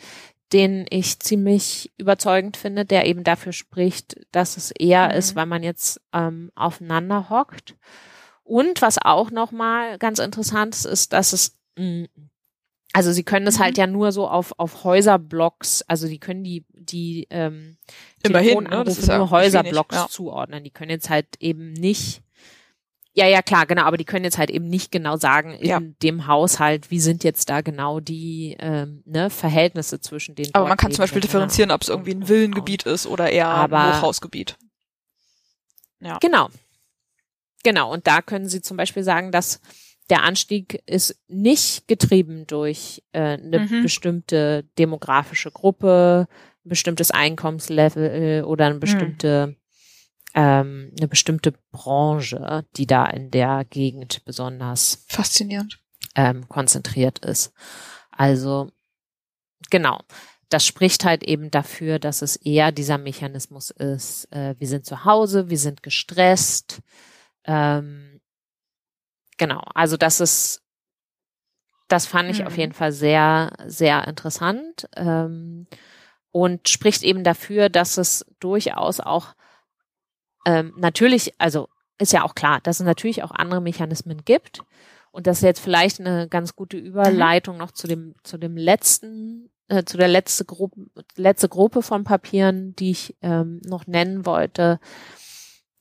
den ich ziemlich überzeugend finde, der eben dafür spricht, dass es eher Mhm. ist, weil man jetzt ähm, aufeinander hockt. Und was auch nochmal ganz interessant ist, ist, dass es mh, also sie können das Mhm. halt ja nur so auf, auf Häuserblocks, also die können die, die ähm, Immerhin, ne? Telefonanrufe ja nur wenig, Häuserblocks ja. zuordnen. Die können jetzt halt eben nicht, ja, ja, klar, genau, aber die können jetzt halt eben nicht genau sagen, in Ja. dem Haushalt, wie sind jetzt da genau die ähm, ne, Verhältnisse zwischen den Aber man kann zum Beispiel Männern differenzieren, ob es irgendwie ein Villengebiet ist oder eher Aber- ein Hochhausgebiet. Ja. Genau. Genau. Und da können Sie zum Beispiel sagen, dass der Anstieg ist nicht getrieben durch äh, eine Mhm. bestimmte demografische Gruppe, ein bestimmtes Einkommenslevel äh, oder Mhm. eine bestimmte ähm, eine bestimmte Branche, die da in der Gegend besonders Faszinierend. ähm, konzentriert ist. Also genau. Das spricht halt eben dafür, dass es eher dieser Mechanismus ist, äh, wir sind zu Hause, wir sind gestresst. Ähm, genau, also das ist, das fand ich Mhm. auf jeden Fall sehr, sehr interessant ähm, und spricht eben dafür, dass es durchaus auch ähm, natürlich, also ist ja auch klar, dass es natürlich auch andere Mechanismen gibt und das ist jetzt vielleicht eine ganz gute Überleitung noch zu dem zu dem letzten äh, zu der letzte Gruppe letzte Gruppe von Papieren, die ich ähm, noch nennen wollte,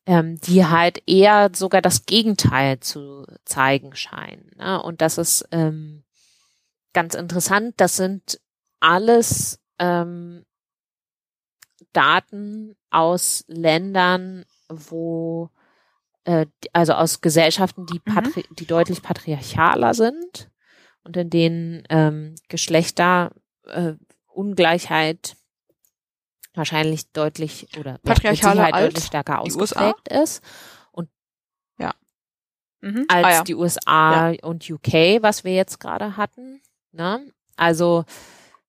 ähm, die halt eher sogar das Gegenteil zu zeigen scheinen. Ne? Und das ist ähm, ganz interessant. Das sind alles ähm, Daten aus Ländern, wo äh, also aus Gesellschaften, die, Mhm. patri die deutlich patriarchaler sind und in denen ähm, Geschlechter äh, wahrscheinlich deutlich oder ja, Patriarchaler als deutlich stärker ausgeprägt ist Mhm. als ah, ja. die USA und UK, was wir jetzt gerade hatten. Ne? Also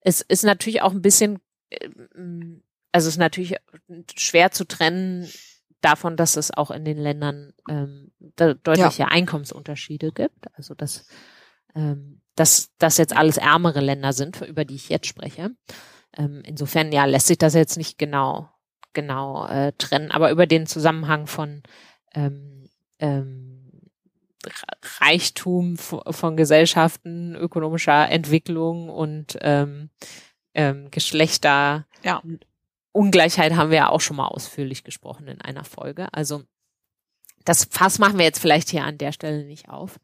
es ist natürlich auch ein bisschen, ähm, also es ist natürlich schwer zu trennen davon, dass es auch in den Ländern ähm, de deutliche Einkommensunterschiede gibt. Also dass, ähm, dass das jetzt alles ärmere Länder sind, über die ich jetzt spreche. Ähm, insofern ja lässt sich das jetzt nicht genau genau äh, trennen, aber über den Zusammenhang von ähm, ähm, Reichtum von Gesellschaften, ökonomischer Entwicklung und ähm, ähm, Geschlechter. Ja. Ungleichheit haben wir ja auch schon mal ausführlich gesprochen in einer Folge. Also das Fass machen wir jetzt vielleicht hier an der Stelle nicht auf.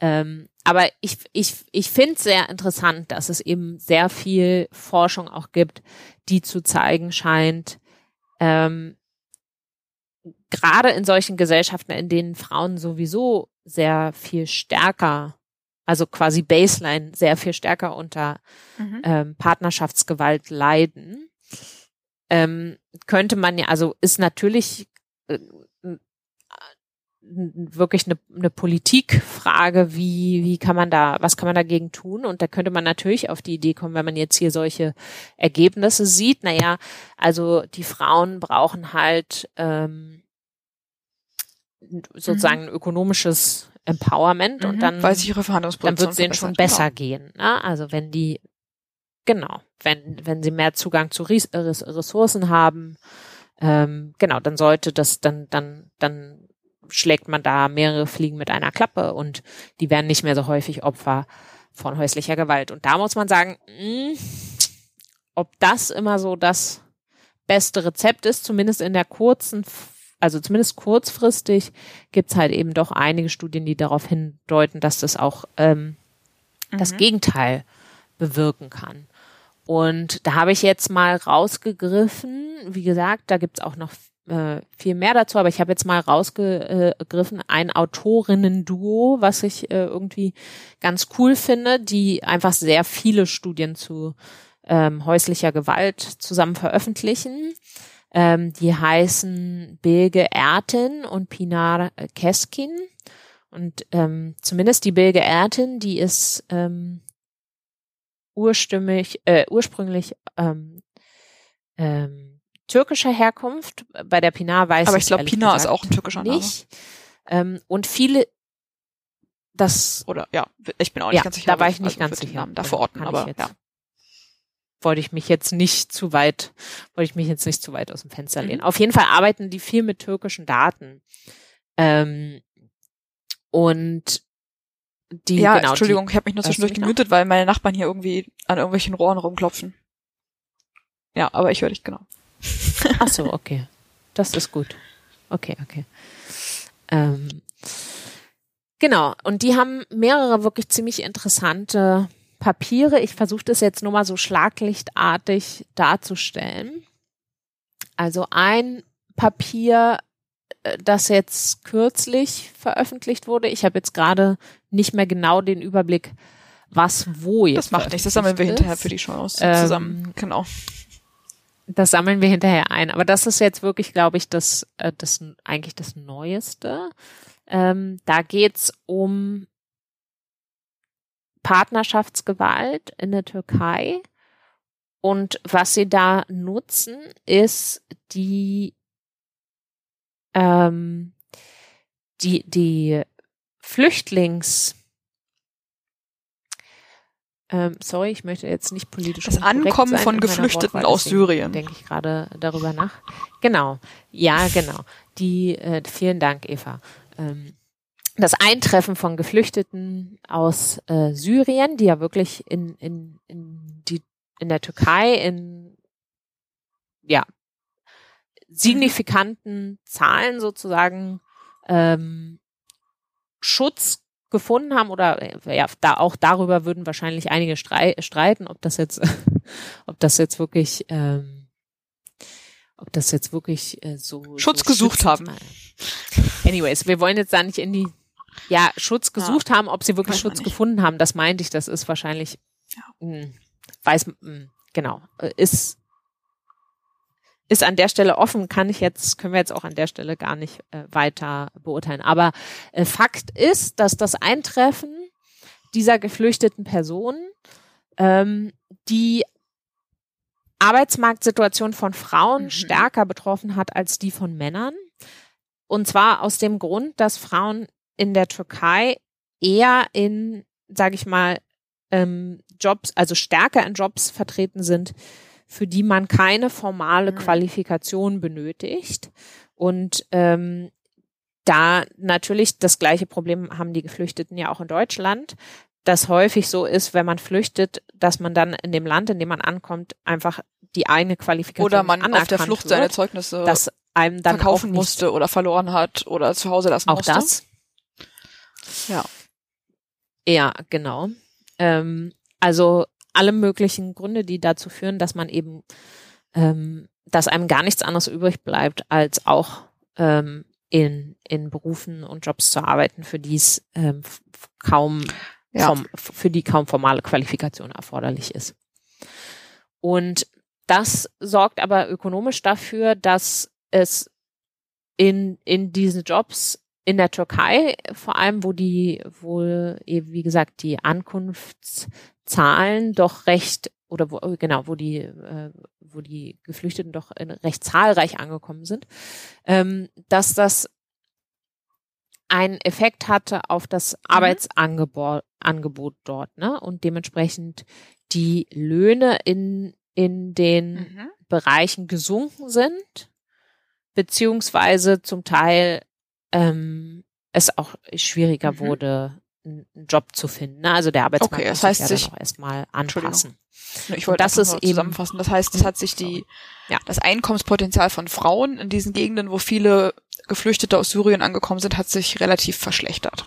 Ähm, aber ich, ich, ich finde es sehr interessant, dass es eben sehr viel Forschung auch gibt, die zu zeigen scheint, ähm, gerade in solchen Gesellschaften, in denen Frauen sowieso sehr viel stärker, also quasi Baseline sehr viel stärker unter Mhm. ähm, Partnerschaftsgewalt leiden, ähm, könnte man ja, also ist natürlich äh, wirklich eine, eine Politikfrage, wie, wie kann man da, was kann man dagegen tun? Und da könnte man natürlich auf die Idee kommen, wenn man jetzt hier solche Ergebnisse sieht, naja, also die Frauen brauchen halt ähm, sozusagen ein ökonomisches Empowerment und Mhm. dann weil sich ihre dann wird es denen schon besser gehen. Ne? Also wenn die, genau, wenn, wenn sie mehr Zugang zu Ries- äh, Res- Ressourcen haben, ähm, genau, dann sollte das, dann, dann, dann schlägt man da mehrere Fliegen mit einer Klappe und die werden nicht mehr so häufig Opfer von häuslicher Gewalt. Und da muss man sagen, mh, ob das immer so das beste Rezept ist, zumindest in der kurzen, also zumindest kurzfristig, gibt's halt eben doch einige Studien, die darauf hindeuten, dass das auch ähm, das Mhm. Gegenteil bewirken kann. Und da habe ich jetzt mal rausgegriffen, wie gesagt, da gibt's auch noch äh, viel mehr dazu, aber ich habe jetzt mal rausgegriffen, ein Autorinnen-Duo, was ich äh, irgendwie ganz cool finde, die einfach sehr viele Studien zu ähm, häuslicher Gewalt zusammen veröffentlichen. Ähm, die heißen Bilge Erten und Pinar Keskin. Und ähm, zumindest die Bilge Erten, die ist ähm, ursprünglich, äh, ursprünglich ähm, ähm, türkischer Herkunft. Bei der Pinar weiß Aber ich glaube, ehrlich Pina ist auch ein türkischer Name. nicht. Ähm, und viele, das Oder ja, ich bin auch nicht ja, ganz sicher. da war ich nicht also ganz sicher. Namen da verorten, aber jetzt- ja. wollte ich mich jetzt nicht zu weit, wollte ich mich jetzt nicht zu weit aus dem Fenster lehnen. Mhm. Auf jeden Fall arbeiten die viel mit türkischen Daten. Ähm, und die, ja, genau, Entschuldigung, die, ich habe mich nur zwischendurch noch? gemutet, weil meine Nachbarn hier irgendwie an irgendwelchen Rohren rumklopfen. Ja, aber ich höre dich genau. Ach so, okay. Das ist gut. Okay, okay. Ähm, genau. Und die haben mehrere wirklich ziemlich interessante Papiere. Ich versuche das jetzt nur mal so schlaglichtartig darzustellen. Also ein Papier, das jetzt kürzlich veröffentlicht wurde. Ich habe jetzt gerade nicht mehr genau den Überblick, was wo jetzt. Das macht nichts, das sammeln wir hinterher ist. für die Chance Ähm, zusammen. Genau. Das sammeln wir hinterher ein. Aber das ist jetzt wirklich, glaube ich, das, äh, das eigentlich das Neueste. Ähm, da geht's um Partnerschaftsgewalt in der Türkei. Und was sie da nutzen, ist die, ähm, die, die Flüchtlings, ähm, sorry, ich möchte jetzt nicht politisch Das Ankommen sein von Geflüchteten aus Syrien. Denke ich gerade darüber nach. Genau, ja, genau. Die, äh, vielen Dank, Eva. Ähm, das Eintreffen von Geflüchteten aus äh, Syrien, die ja wirklich in, in, in, die, in der Türkei in ja, signifikanten Zahlen sozusagen ähm, Schutz gefunden haben oder äh, ja, da auch darüber würden wahrscheinlich einige strei streiten, ob das jetzt, ob das jetzt wirklich, ähm, ob das jetzt wirklich äh, so Schutz so gesucht haben. Anyways, wir wollen jetzt da nicht in die ja Schutz gesucht haben, ob sie wirklich Schutz gefunden haben, das meinte ich. Das ist wahrscheinlich, Ja. mh, weiß mh, genau äh, ist ist an der Stelle offen, kann ich jetzt, können wir jetzt auch an der Stelle gar nicht äh, weiter beurteilen. Aber äh, Fakt ist, dass das Eintreffen dieser geflüchteten Personen ähm, die Arbeitsmarktsituation von Frauen Mhm. stärker betroffen hat als die von Männern. Und zwar aus dem Grund, dass Frauen in der Türkei eher in, sage ich mal, ähm, Jobs, also stärker in Jobs vertreten sind, für die man keine formale Mhm. Qualifikation benötigt. Und ähm, da natürlich das gleiche Problem haben die Geflüchteten ja auch in Deutschland, das häufig so ist, wenn man flüchtet, dass man dann in dem Land, in dem man ankommt, einfach die eigene Qualifikation Oder man auf der Flucht seine Zeugnisse dass einem dann verkaufen auch musste oder verloren hat oder zu Hause lassen Auch musste. das. Ja. Ja, genau. Ähm, also alle möglichen Gründe, die dazu führen, dass man eben, ähm, dass einem gar nichts anderes übrig bleibt, als auch ähm, in, in Berufen und Jobs zu arbeiten, für die es ähm, kaum Ja. vom, für die kaum formale Qualifikation erforderlich ist. Und das sorgt aber ökonomisch dafür, dass es in, in diesen Jobs in der Türkei, vor allem, wo die, wo eben, wie gesagt, die Ankunftszahlen doch recht, oder wo, genau, wo die, äh, wo die Geflüchteten doch recht zahlreich angekommen sind, ähm, dass das einen Effekt hatte auf das Arbeitsangebot Angebot dort, ne? Und dementsprechend die Löhne in, in den Mhm. Bereichen gesunken sind, beziehungsweise zum Teil ähm, es auch schwieriger Mhm. wurde, einen Job zu finden. ne? Also der Arbeitsmarkt Okay, muss das heißt sich ja dann auch erstmal anpassen. Ich wollte das ist eben- zusammenfassen. Das heißt, es hat sich die, Ja. das Einkommenspotenzial von Frauen in diesen Gegenden, wo viele Geflüchtete aus Syrien angekommen sind, hat sich relativ verschlechtert.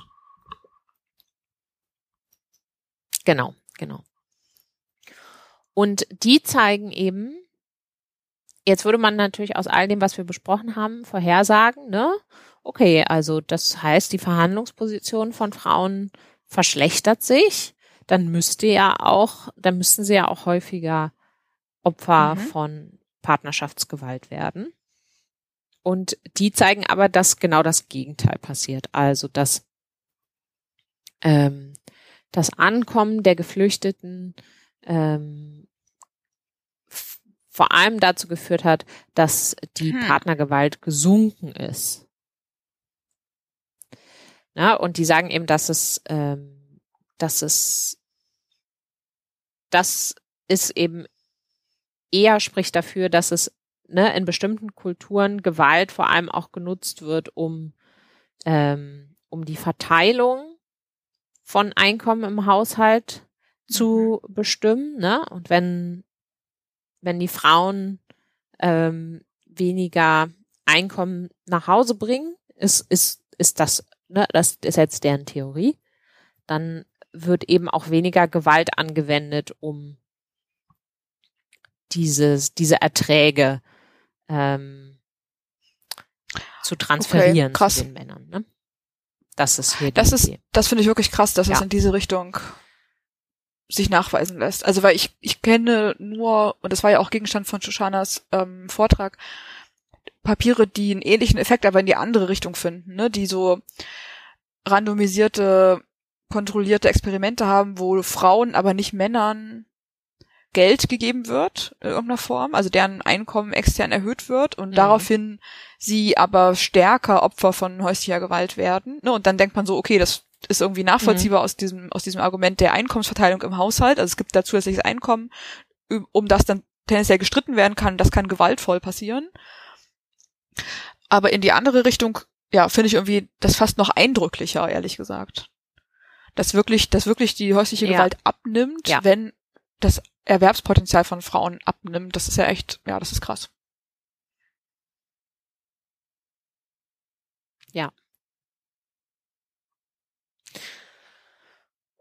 Genau, genau. Und die zeigen eben, jetzt würde man natürlich aus all dem, was wir besprochen haben, vorhersagen, ne? Okay, also das heißt, die Verhandlungsposition von Frauen verschlechtert sich, dann müsste ja auch, dann müssten sie ja auch häufiger Opfer Mhm. von Partnerschaftsgewalt werden. Und die zeigen aber, dass genau das Gegenteil passiert. Also, dass ähm, das Ankommen der Geflüchteten ähm, vor allem dazu geführt hat, dass die Hm. Partnergewalt gesunken ist. Na, und die sagen eben, dass es, ähm, dass es, das ist eben eher spricht dafür, dass es ne, in bestimmten Kulturen Gewalt vor allem auch genutzt wird, um, ähm, um die Verteilung von Einkommen im Haushalt zu mhm. bestimmen, ne? Und wenn, wenn die Frauen ähm, weniger Einkommen nach Hause bringen, ist, ist, ist das, ne, das ist jetzt deren Theorie, dann wird eben auch weniger Gewalt angewendet, um dieses, diese Erträge ähm, zu transferieren okay, zu den Männern. Ne? Das ist hier Das ist, das finde ich wirklich krass, dass ja. es in diese Richtung sich nachweisen lässt. Also weil ich, ich kenne nur, und das war ja auch Gegenstand von Shoshanas ähm, Vortrag, Papiere, die einen ähnlichen Effekt, aber in die andere Richtung finden, ne? die so randomisierte, kontrollierte Experimente haben, wo Frauen, aber nicht Männern Geld gegeben wird in irgendeiner Form, also deren Einkommen extern erhöht wird und mhm. daraufhin sie aber stärker Opfer von häuslicher Gewalt werden. Ne? Und dann denkt man so, okay, das ist irgendwie nachvollziehbar mhm. aus diesem aus diesem Argument der Einkommensverteilung im Haushalt. Also es gibt da zusätzliches Einkommen, um das dann tendenziell gestritten werden kann. Das kann gewaltvoll passieren. Aber in die andere Richtung, ja, finde ich irgendwie das fast noch eindrücklicher, ehrlich gesagt. Dass wirklich, dass wirklich die häusliche ja. Gewalt abnimmt, ja. wenn das Erwerbspotenzial von Frauen abnimmt. Das ist ja echt, ja, das ist krass. Ja.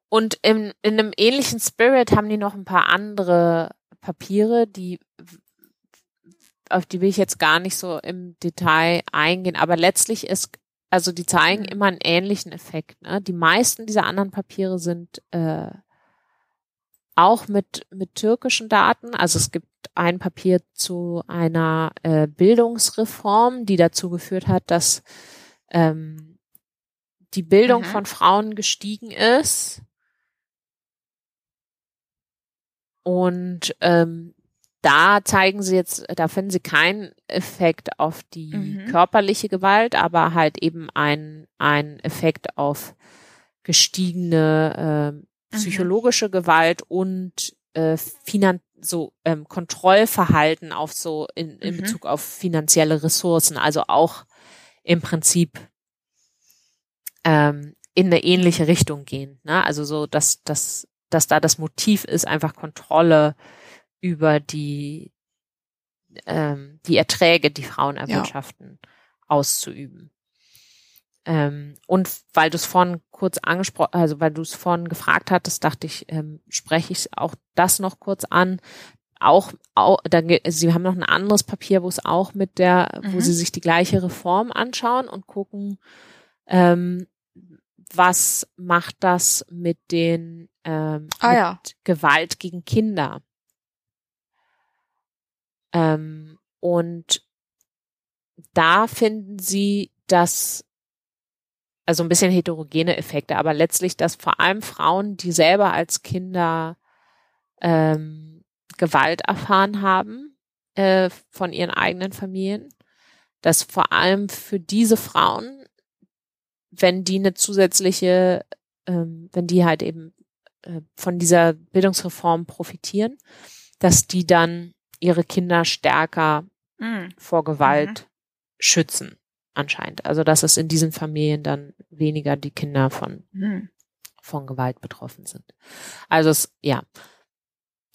Und in, in einem ähnlichen Spirit haben die noch ein paar andere Papiere, die auf die will ich jetzt gar nicht so im Detail eingehen, aber letztlich ist, also die zeigen mhm. immer einen ähnlichen Effekt. Ne? Die meisten dieser anderen Papiere sind äh, auch mit, mit türkischen Daten. Also es gibt ein Papier zu einer äh, Bildungsreform, die dazu geführt hat, dass ähm, die Bildung mhm. von Frauen gestiegen ist. Und ähm, da zeigen sie jetzt, da finden sie keinen Effekt auf die mhm. körperliche Gewalt, aber halt eben ein, ein Effekt auf gestiegene äh, psychologische mhm. Gewalt und äh, finan so ähm, Kontrollverhalten auf so in, in mhm. Bezug auf finanzielle Ressourcen, also auch im Prinzip ähm, in eine ähnliche Richtung gehen. Ne? Also so, dass, dass, dass da das Motiv ist, einfach Kontrolle über die, ähm, die Erträge, die Frauen erwirtschaften, ja. auszuüben. Ähm, und weil du es vorhin kurz angesprochen, also weil du es vorhin gefragt hattest, dachte ich, ähm, spreche ich auch das noch kurz an. Auch, auch da, sie haben noch ein anderes Papier, wo es auch mit der, mhm. wo sie sich die gleiche Reform anschauen und gucken, ähm, was macht das mit den ähm, ah, mit ja. Gewalt gegen Kinder. Ähm, und da finden sie, dass also ein bisschen heterogene Effekte, aber letztlich, dass vor allem Frauen, die selber als Kinder ähm, Gewalt erfahren haben äh, von ihren eigenen Familien, dass vor allem für diese Frauen, wenn die eine zusätzliche, ähm, wenn die halt eben äh, von dieser Bildungsreform profitieren, dass die dann ihre Kinder stärker mhm. vor Gewalt mhm. schützen anscheinend. Also dass es in diesen Familien dann weniger die Kinder von, mhm. von Gewalt betroffen sind. Also es, ja.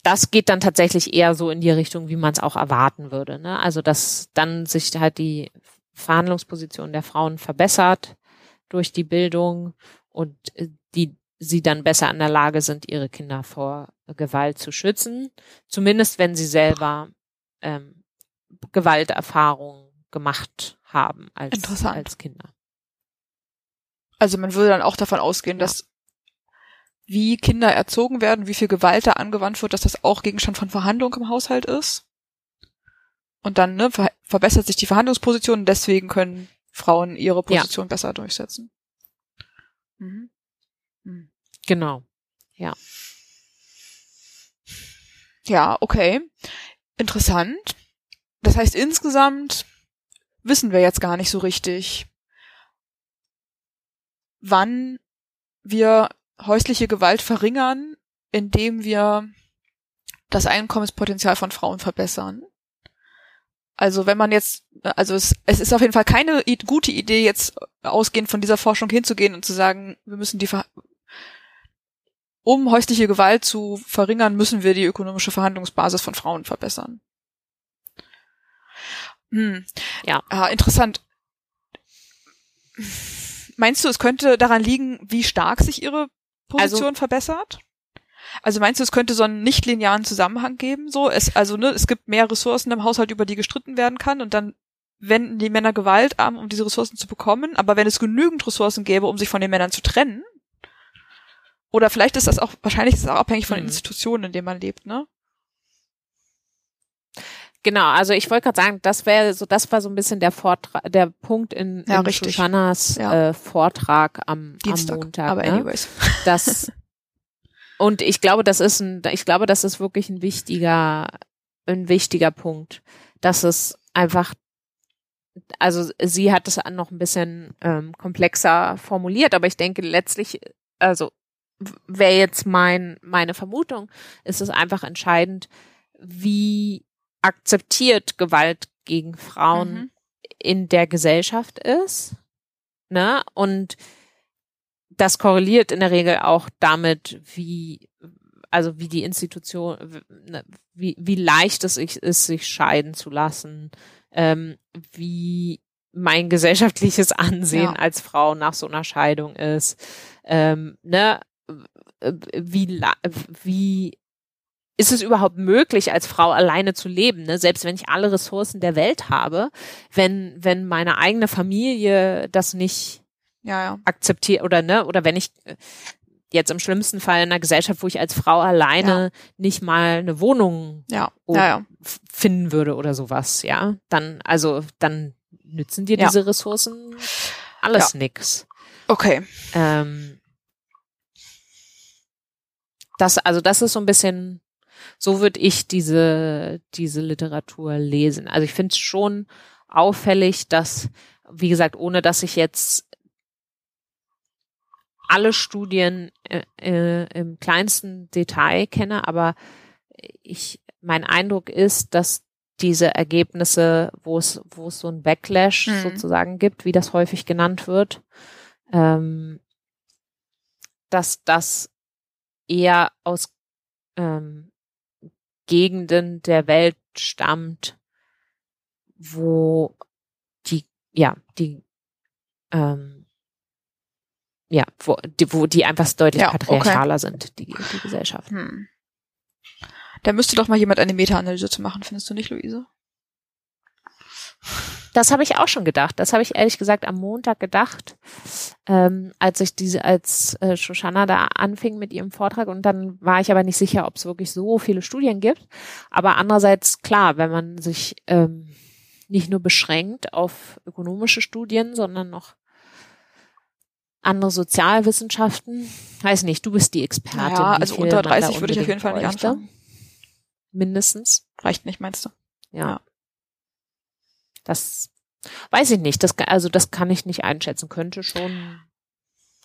Das geht dann tatsächlich eher so in die Richtung, wie man es auch erwarten würde. Ne? Also dass dann sich halt die Verhandlungsposition der Frauen verbessert durch die Bildung und äh, die sie dann besser in der Lage sind, ihre Kinder vor Gewalt zu schützen. Zumindest wenn sie selber ähm, Gewalterfahrungen gemacht haben als, als Kinder. Also man würde dann auch davon ausgehen, ja. dass wie Kinder erzogen werden, wie viel Gewalt da angewandt wird, dass das auch Gegenstand von Verhandlung im Haushalt ist. Und dann ne, ver verbessert sich die Verhandlungsposition und deswegen können Frauen ihre Position ja. besser durchsetzen. Mhm. Genau. Ja. Ja, okay. Interessant. Das heißt insgesamt wissen wir jetzt gar nicht so richtig, wann wir häusliche Gewalt verringern, indem wir das Einkommenspotenzial von Frauen verbessern. Also wenn man jetzt, also es, es ist auf jeden Fall keine gute Idee, jetzt ausgehend von dieser Forschung hinzugehen und zu sagen, wir müssen die, um häusliche Gewalt zu verringern, müssen wir die ökonomische Verhandlungsbasis von Frauen verbessern. Hm. Ja. Ah, interessant. Meinst du, es könnte daran liegen, wie stark sich ihre Position Also- verbessert? Also meinst du, es könnte so einen nicht linearen Zusammenhang geben? So, es, also ne, es gibt mehr Ressourcen im Haushalt, über die gestritten werden kann, und dann wenden die Männer Gewalt an, um diese Ressourcen zu bekommen. Aber wenn es genügend Ressourcen gäbe, um sich von den Männern zu trennen, oder vielleicht ist das auch, wahrscheinlich ist es auch abhängig von den Mhm. Institutionen, in denen man lebt, ne? Genau, also ich wollte gerade sagen, das wäre so, das war so ein bisschen der Vortrag, der Punkt in, Ja, in. Shoshanas Ja. äh, Vortrag am, Dienstag. am Montag. Aber ne? anyways. Das und ich glaube, das ist ein, ich glaube, das ist wirklich ein wichtiger, ein wichtiger Punkt, dass es einfach, also sie hat es noch ein bisschen ähm, komplexer formuliert, aber ich denke letztlich, also wäre jetzt mein meine Vermutung, ist es einfach entscheidend, wie akzeptiert Gewalt gegen Frauen Mhm. in der Gesellschaft ist. Ne? Und das korreliert in der Regel auch damit, wie, also wie die Institution, ne, wie, wie leicht es ist, sich scheiden zu lassen, ähm, wie mein gesellschaftliches Ansehen Ja. als Frau nach so einer Scheidung ist, ähm, ne, wie, wie ist es überhaupt möglich, als Frau alleine zu leben, ne? selbst wenn ich alle Ressourcen der Welt habe, wenn, wenn meine eigene Familie das nicht Ja, ja. akzeptiert oder ne, oder wenn ich äh, jetzt im schlimmsten Fall in einer Gesellschaft, wo ich als Frau alleine nicht mal eine Wohnung Ja. Ja, ja. finden würde oder sowas, ja, dann, also, dann nützen dir Ja. diese Ressourcen alles nix. Okay. Ähm, das, also das ist so ein bisschen, so würde ich diese, diese Literatur lesen. Also ich finde es schon auffällig, dass, wie gesagt, ohne dass ich jetzt alle Studien äh, äh, im kleinsten Detail kenne, aber ich, mein Eindruck ist, dass diese Ergebnisse, wo es, wo es so ein Backlash Mhm. sozusagen gibt, wie das häufig genannt wird, ähm, dass das eher aus ähm, Gegenden der Welt stammt, wo die, ja, die, ähm, ja, wo die, wo die einfach deutlich Ja, okay. patriarchaler sind, die, die Gesellschaft. Hm. Da müsste doch mal jemand eine Meta-Analyse zu machen, findest du nicht, Luise? Das habe ich auch schon gedacht. Das habe ich ehrlich gesagt am Montag gedacht, ähm, als ich diese, als äh, Shoshana da anfing mit ihrem Vortrag und dann war ich aber nicht sicher, ob es wirklich so viele Studien gibt. Aber andererseits klar, wenn man sich ähm, nicht nur beschränkt auf ökonomische Studien, sondern noch andere Sozialwissenschaften, weiß nicht, du bist die Expertin. Ja, also unter man da 30 würde ich auf jeden Fall nicht bräuchte. anfangen. Mindestens. Reicht nicht, meinst du? Ja. Ja. Das weiß ich nicht. Das, also das kann ich nicht einschätzen. Könnte schon,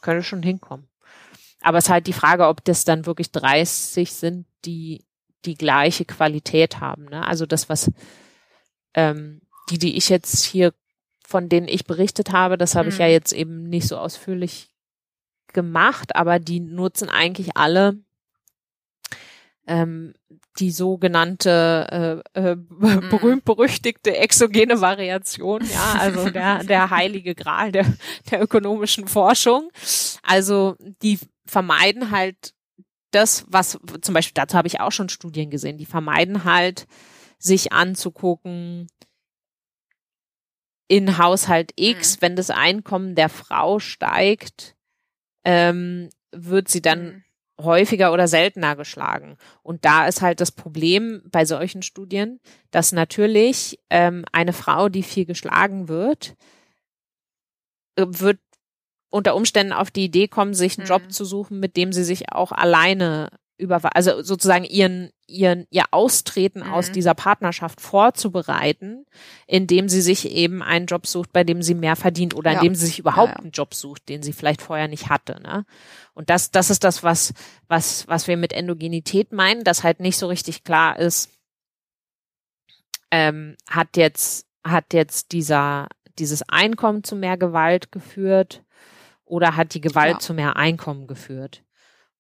könnte schon hinkommen. Aber es ist halt die Frage, ob das dann wirklich 30 sind, die die gleiche Qualität haben. Ne? Also das, was ähm, die, die ich jetzt hier, von denen ich berichtet habe, das habe ich Mhm. ja jetzt eben nicht so ausführlich gemacht, aber die nutzen eigentlich alle ähm, die sogenannte äh, äh, berühmt-berüchtigte exogene Variation, ja, also der, der heilige Gral der, der ökonomischen Forschung. Also die vermeiden halt das, was zum Beispiel, dazu habe ich auch schon Studien gesehen, die vermeiden halt, sich anzugucken, in Haushalt X, Mhm. wenn das Einkommen der Frau steigt, ähm, wird sie dann Mhm. Häufiger oder seltener geschlagen. Und da ist halt das Problem bei solchen Studien, dass natürlich ähm, eine Frau, die viel geschlagen wird, äh, wird unter Umständen auf die Idee kommen, sich einen Mhm. Job zu suchen, mit dem sie sich auch alleine über, also sozusagen ihren, ihren, ihr Austreten aus Mhm. dieser Partnerschaft vorzubereiten, indem sie sich eben einen Job sucht, bei dem sie mehr verdient oder Ja. indem sie sich überhaupt Ja, ja. einen Job sucht, den sie vielleicht vorher nicht hatte. Ne? Und das, das ist das, was, was, was wir mit Endogenität meinen, dass halt nicht so richtig klar ist, ähm, hat jetzt, hat jetzt dieser, dieses Einkommen zu mehr Gewalt geführt oder hat die Gewalt zu mehr Einkommen geführt?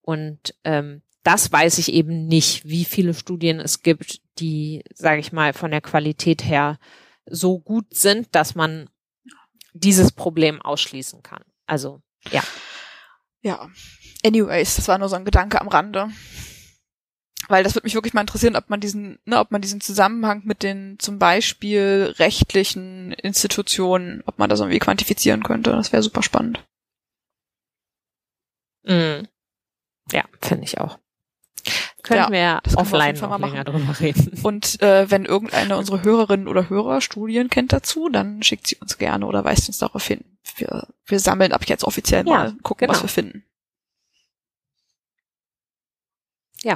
Und ähm, das weiß ich eben nicht, wie viele Studien es gibt, die, sage ich mal, von der Qualität her so gut sind, dass man dieses Problem ausschließen kann. Also, ja. Ja. Anyways, das war nur so ein Gedanke am Rande. Weil das würde mich wirklich mal interessieren, ob man diesen, ne, ob man diesen Zusammenhang mit den zum Beispiel rechtlichen Institutionen, ob man das irgendwie quantifizieren könnte. Das wäre super spannend. Mm. Ja, finde ich auch. Können ja, wir offline wir noch länger drüber reden. Und äh, wenn irgendeine unserer Hörerinnen oder Hörer Studien kennt dazu, dann schickt sie uns gerne oder weist uns darauf hin. Wir, wir sammeln ab jetzt offiziell ja, mal, gucken, genau. was wir finden. Ja.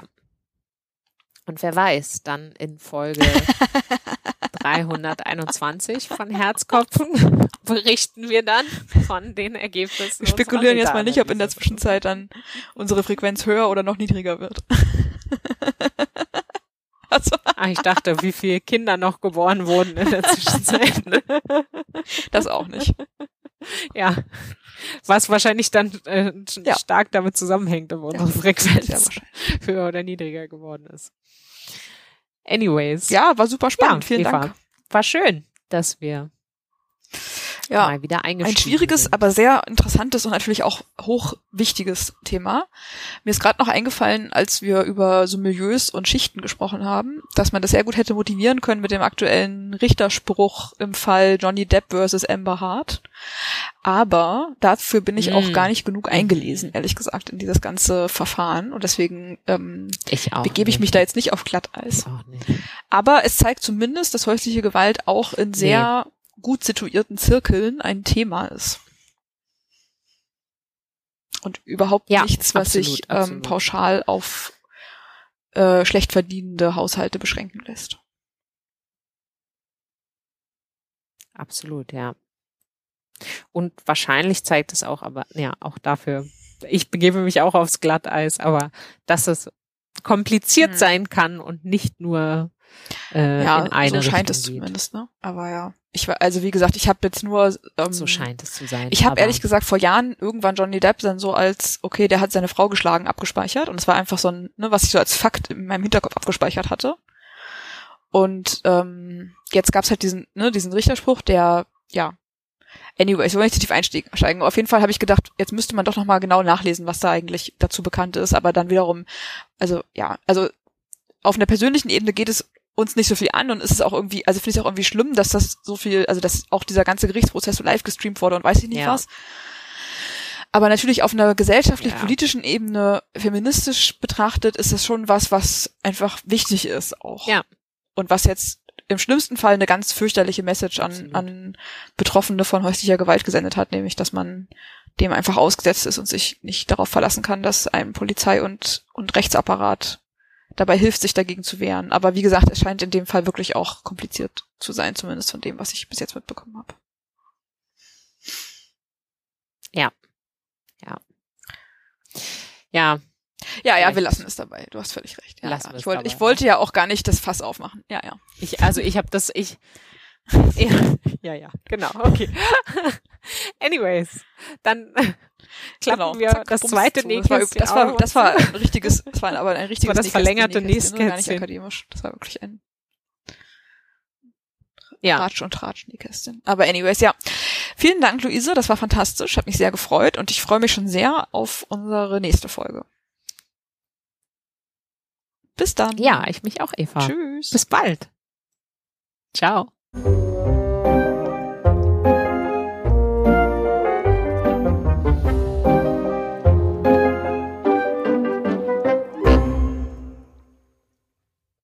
Und wer weiß, dann in Folge 321 von Herzkopfen berichten wir dann von den Ergebnissen. Wir spekulieren jetzt mal nicht, ob in der Zwischenzeit dann unsere Frequenz höher oder noch niedriger wird. also. ah, ich dachte, wie viele Kinder noch geboren wurden in der Zwischenzeit. Das auch nicht. Ja. Was wahrscheinlich dann äh, ja. stark damit zusammenhängt, ob unsere ja. Frequenz ja, höher oder niedriger geworden ist. Anyways. Ja, war super spannend. Vielen Eva, Dank. War schön, dass wir ja, mal wieder Ein schwieriges, sind. aber sehr interessantes und natürlich auch hochwichtiges Thema. Mir ist gerade noch eingefallen, als wir über so Milieus und Schichten gesprochen haben, dass man das sehr gut hätte motivieren können mit dem aktuellen Richterspruch im Fall Johnny Depp versus Amber Hart. Aber dafür bin ich mm. auch gar nicht genug eingelesen, ehrlich gesagt, in dieses ganze Verfahren. Und deswegen ähm, ich begebe ich mich da jetzt nicht auf Glatteis. Aber es zeigt zumindest, dass häusliche Gewalt auch in sehr nee gut situierten Zirkeln ein Thema ist. Und überhaupt ja, nichts, was absolut, sich ähm, absolut. pauschal auf äh, schlecht verdienende Haushalte beschränken lässt. Absolut, ja. Und wahrscheinlich zeigt es auch, aber ja, auch dafür, ich begebe mich auch aufs Glatteis, aber dass es kompliziert hm. sein kann und nicht nur äh, ja, in eine so scheint Richtung es geht. zumindest, ne? Aber ja. Ich war, also wie gesagt, ich habe jetzt nur ähm, so scheint es zu sein. Ich habe ehrlich gesagt vor Jahren irgendwann Johnny Depp dann so als okay, der hat seine Frau geschlagen abgespeichert und es war einfach so ein, ne, was ich so als Fakt in meinem Hinterkopf abgespeichert hatte. Und ähm, jetzt gab's halt diesen, ne, diesen Richterspruch, der ja Anyway, ich will nicht zu tief einsteigen. Auf jeden Fall habe ich gedacht, jetzt müsste man doch nochmal genau nachlesen, was da eigentlich dazu bekannt ist. Aber dann wiederum, also ja, also auf einer persönlichen Ebene geht es uns nicht so viel an und ist es auch irgendwie, also finde ich es auch irgendwie schlimm, dass das so viel, also dass auch dieser ganze Gerichtsprozess so live gestreamt wurde und weiß ich nicht ja. was. Aber natürlich auf einer gesellschaftlich-politischen ja. Ebene feministisch betrachtet ist es schon was, was einfach wichtig ist auch. Ja. Und was jetzt im schlimmsten Fall eine ganz fürchterliche Message an, an Betroffene von häuslicher Gewalt gesendet hat, nämlich, dass man dem einfach ausgesetzt ist und sich nicht darauf verlassen kann, dass ein Polizei und, und Rechtsapparat dabei hilft, sich dagegen zu wehren. Aber wie gesagt, es scheint in dem Fall wirklich auch kompliziert zu sein, zumindest von dem, was ich bis jetzt mitbekommen habe. Ja. Ja. Ja. Ja, ja, wir lassen es dabei. Du hast völlig recht. Ja, lassen ja. Ich, wollte, ich wollte ja auch gar nicht das Fass aufmachen. Ja, ja. Ich, also ich habe das, ich, ja, ja, ja, genau, okay. Anyways, dann klappen genau, wir zack, das zweite Nähkästchen das war, das war, das war ein richtiges, das war aber ein richtiges das, war das verlängerte Nähkästchen. Gar nicht akademisch. Das war wirklich ein ja. Ratsch und Tratsch Nähkästchen. Aber anyways, ja. Vielen Dank, Luise. Das war fantastisch. Hat mich sehr gefreut und ich freue mich schon sehr auf unsere nächste Folge. Bis dann. Ja, ich mich auch, Eva. Tschüss. Bis bald. Ciao. Thank you.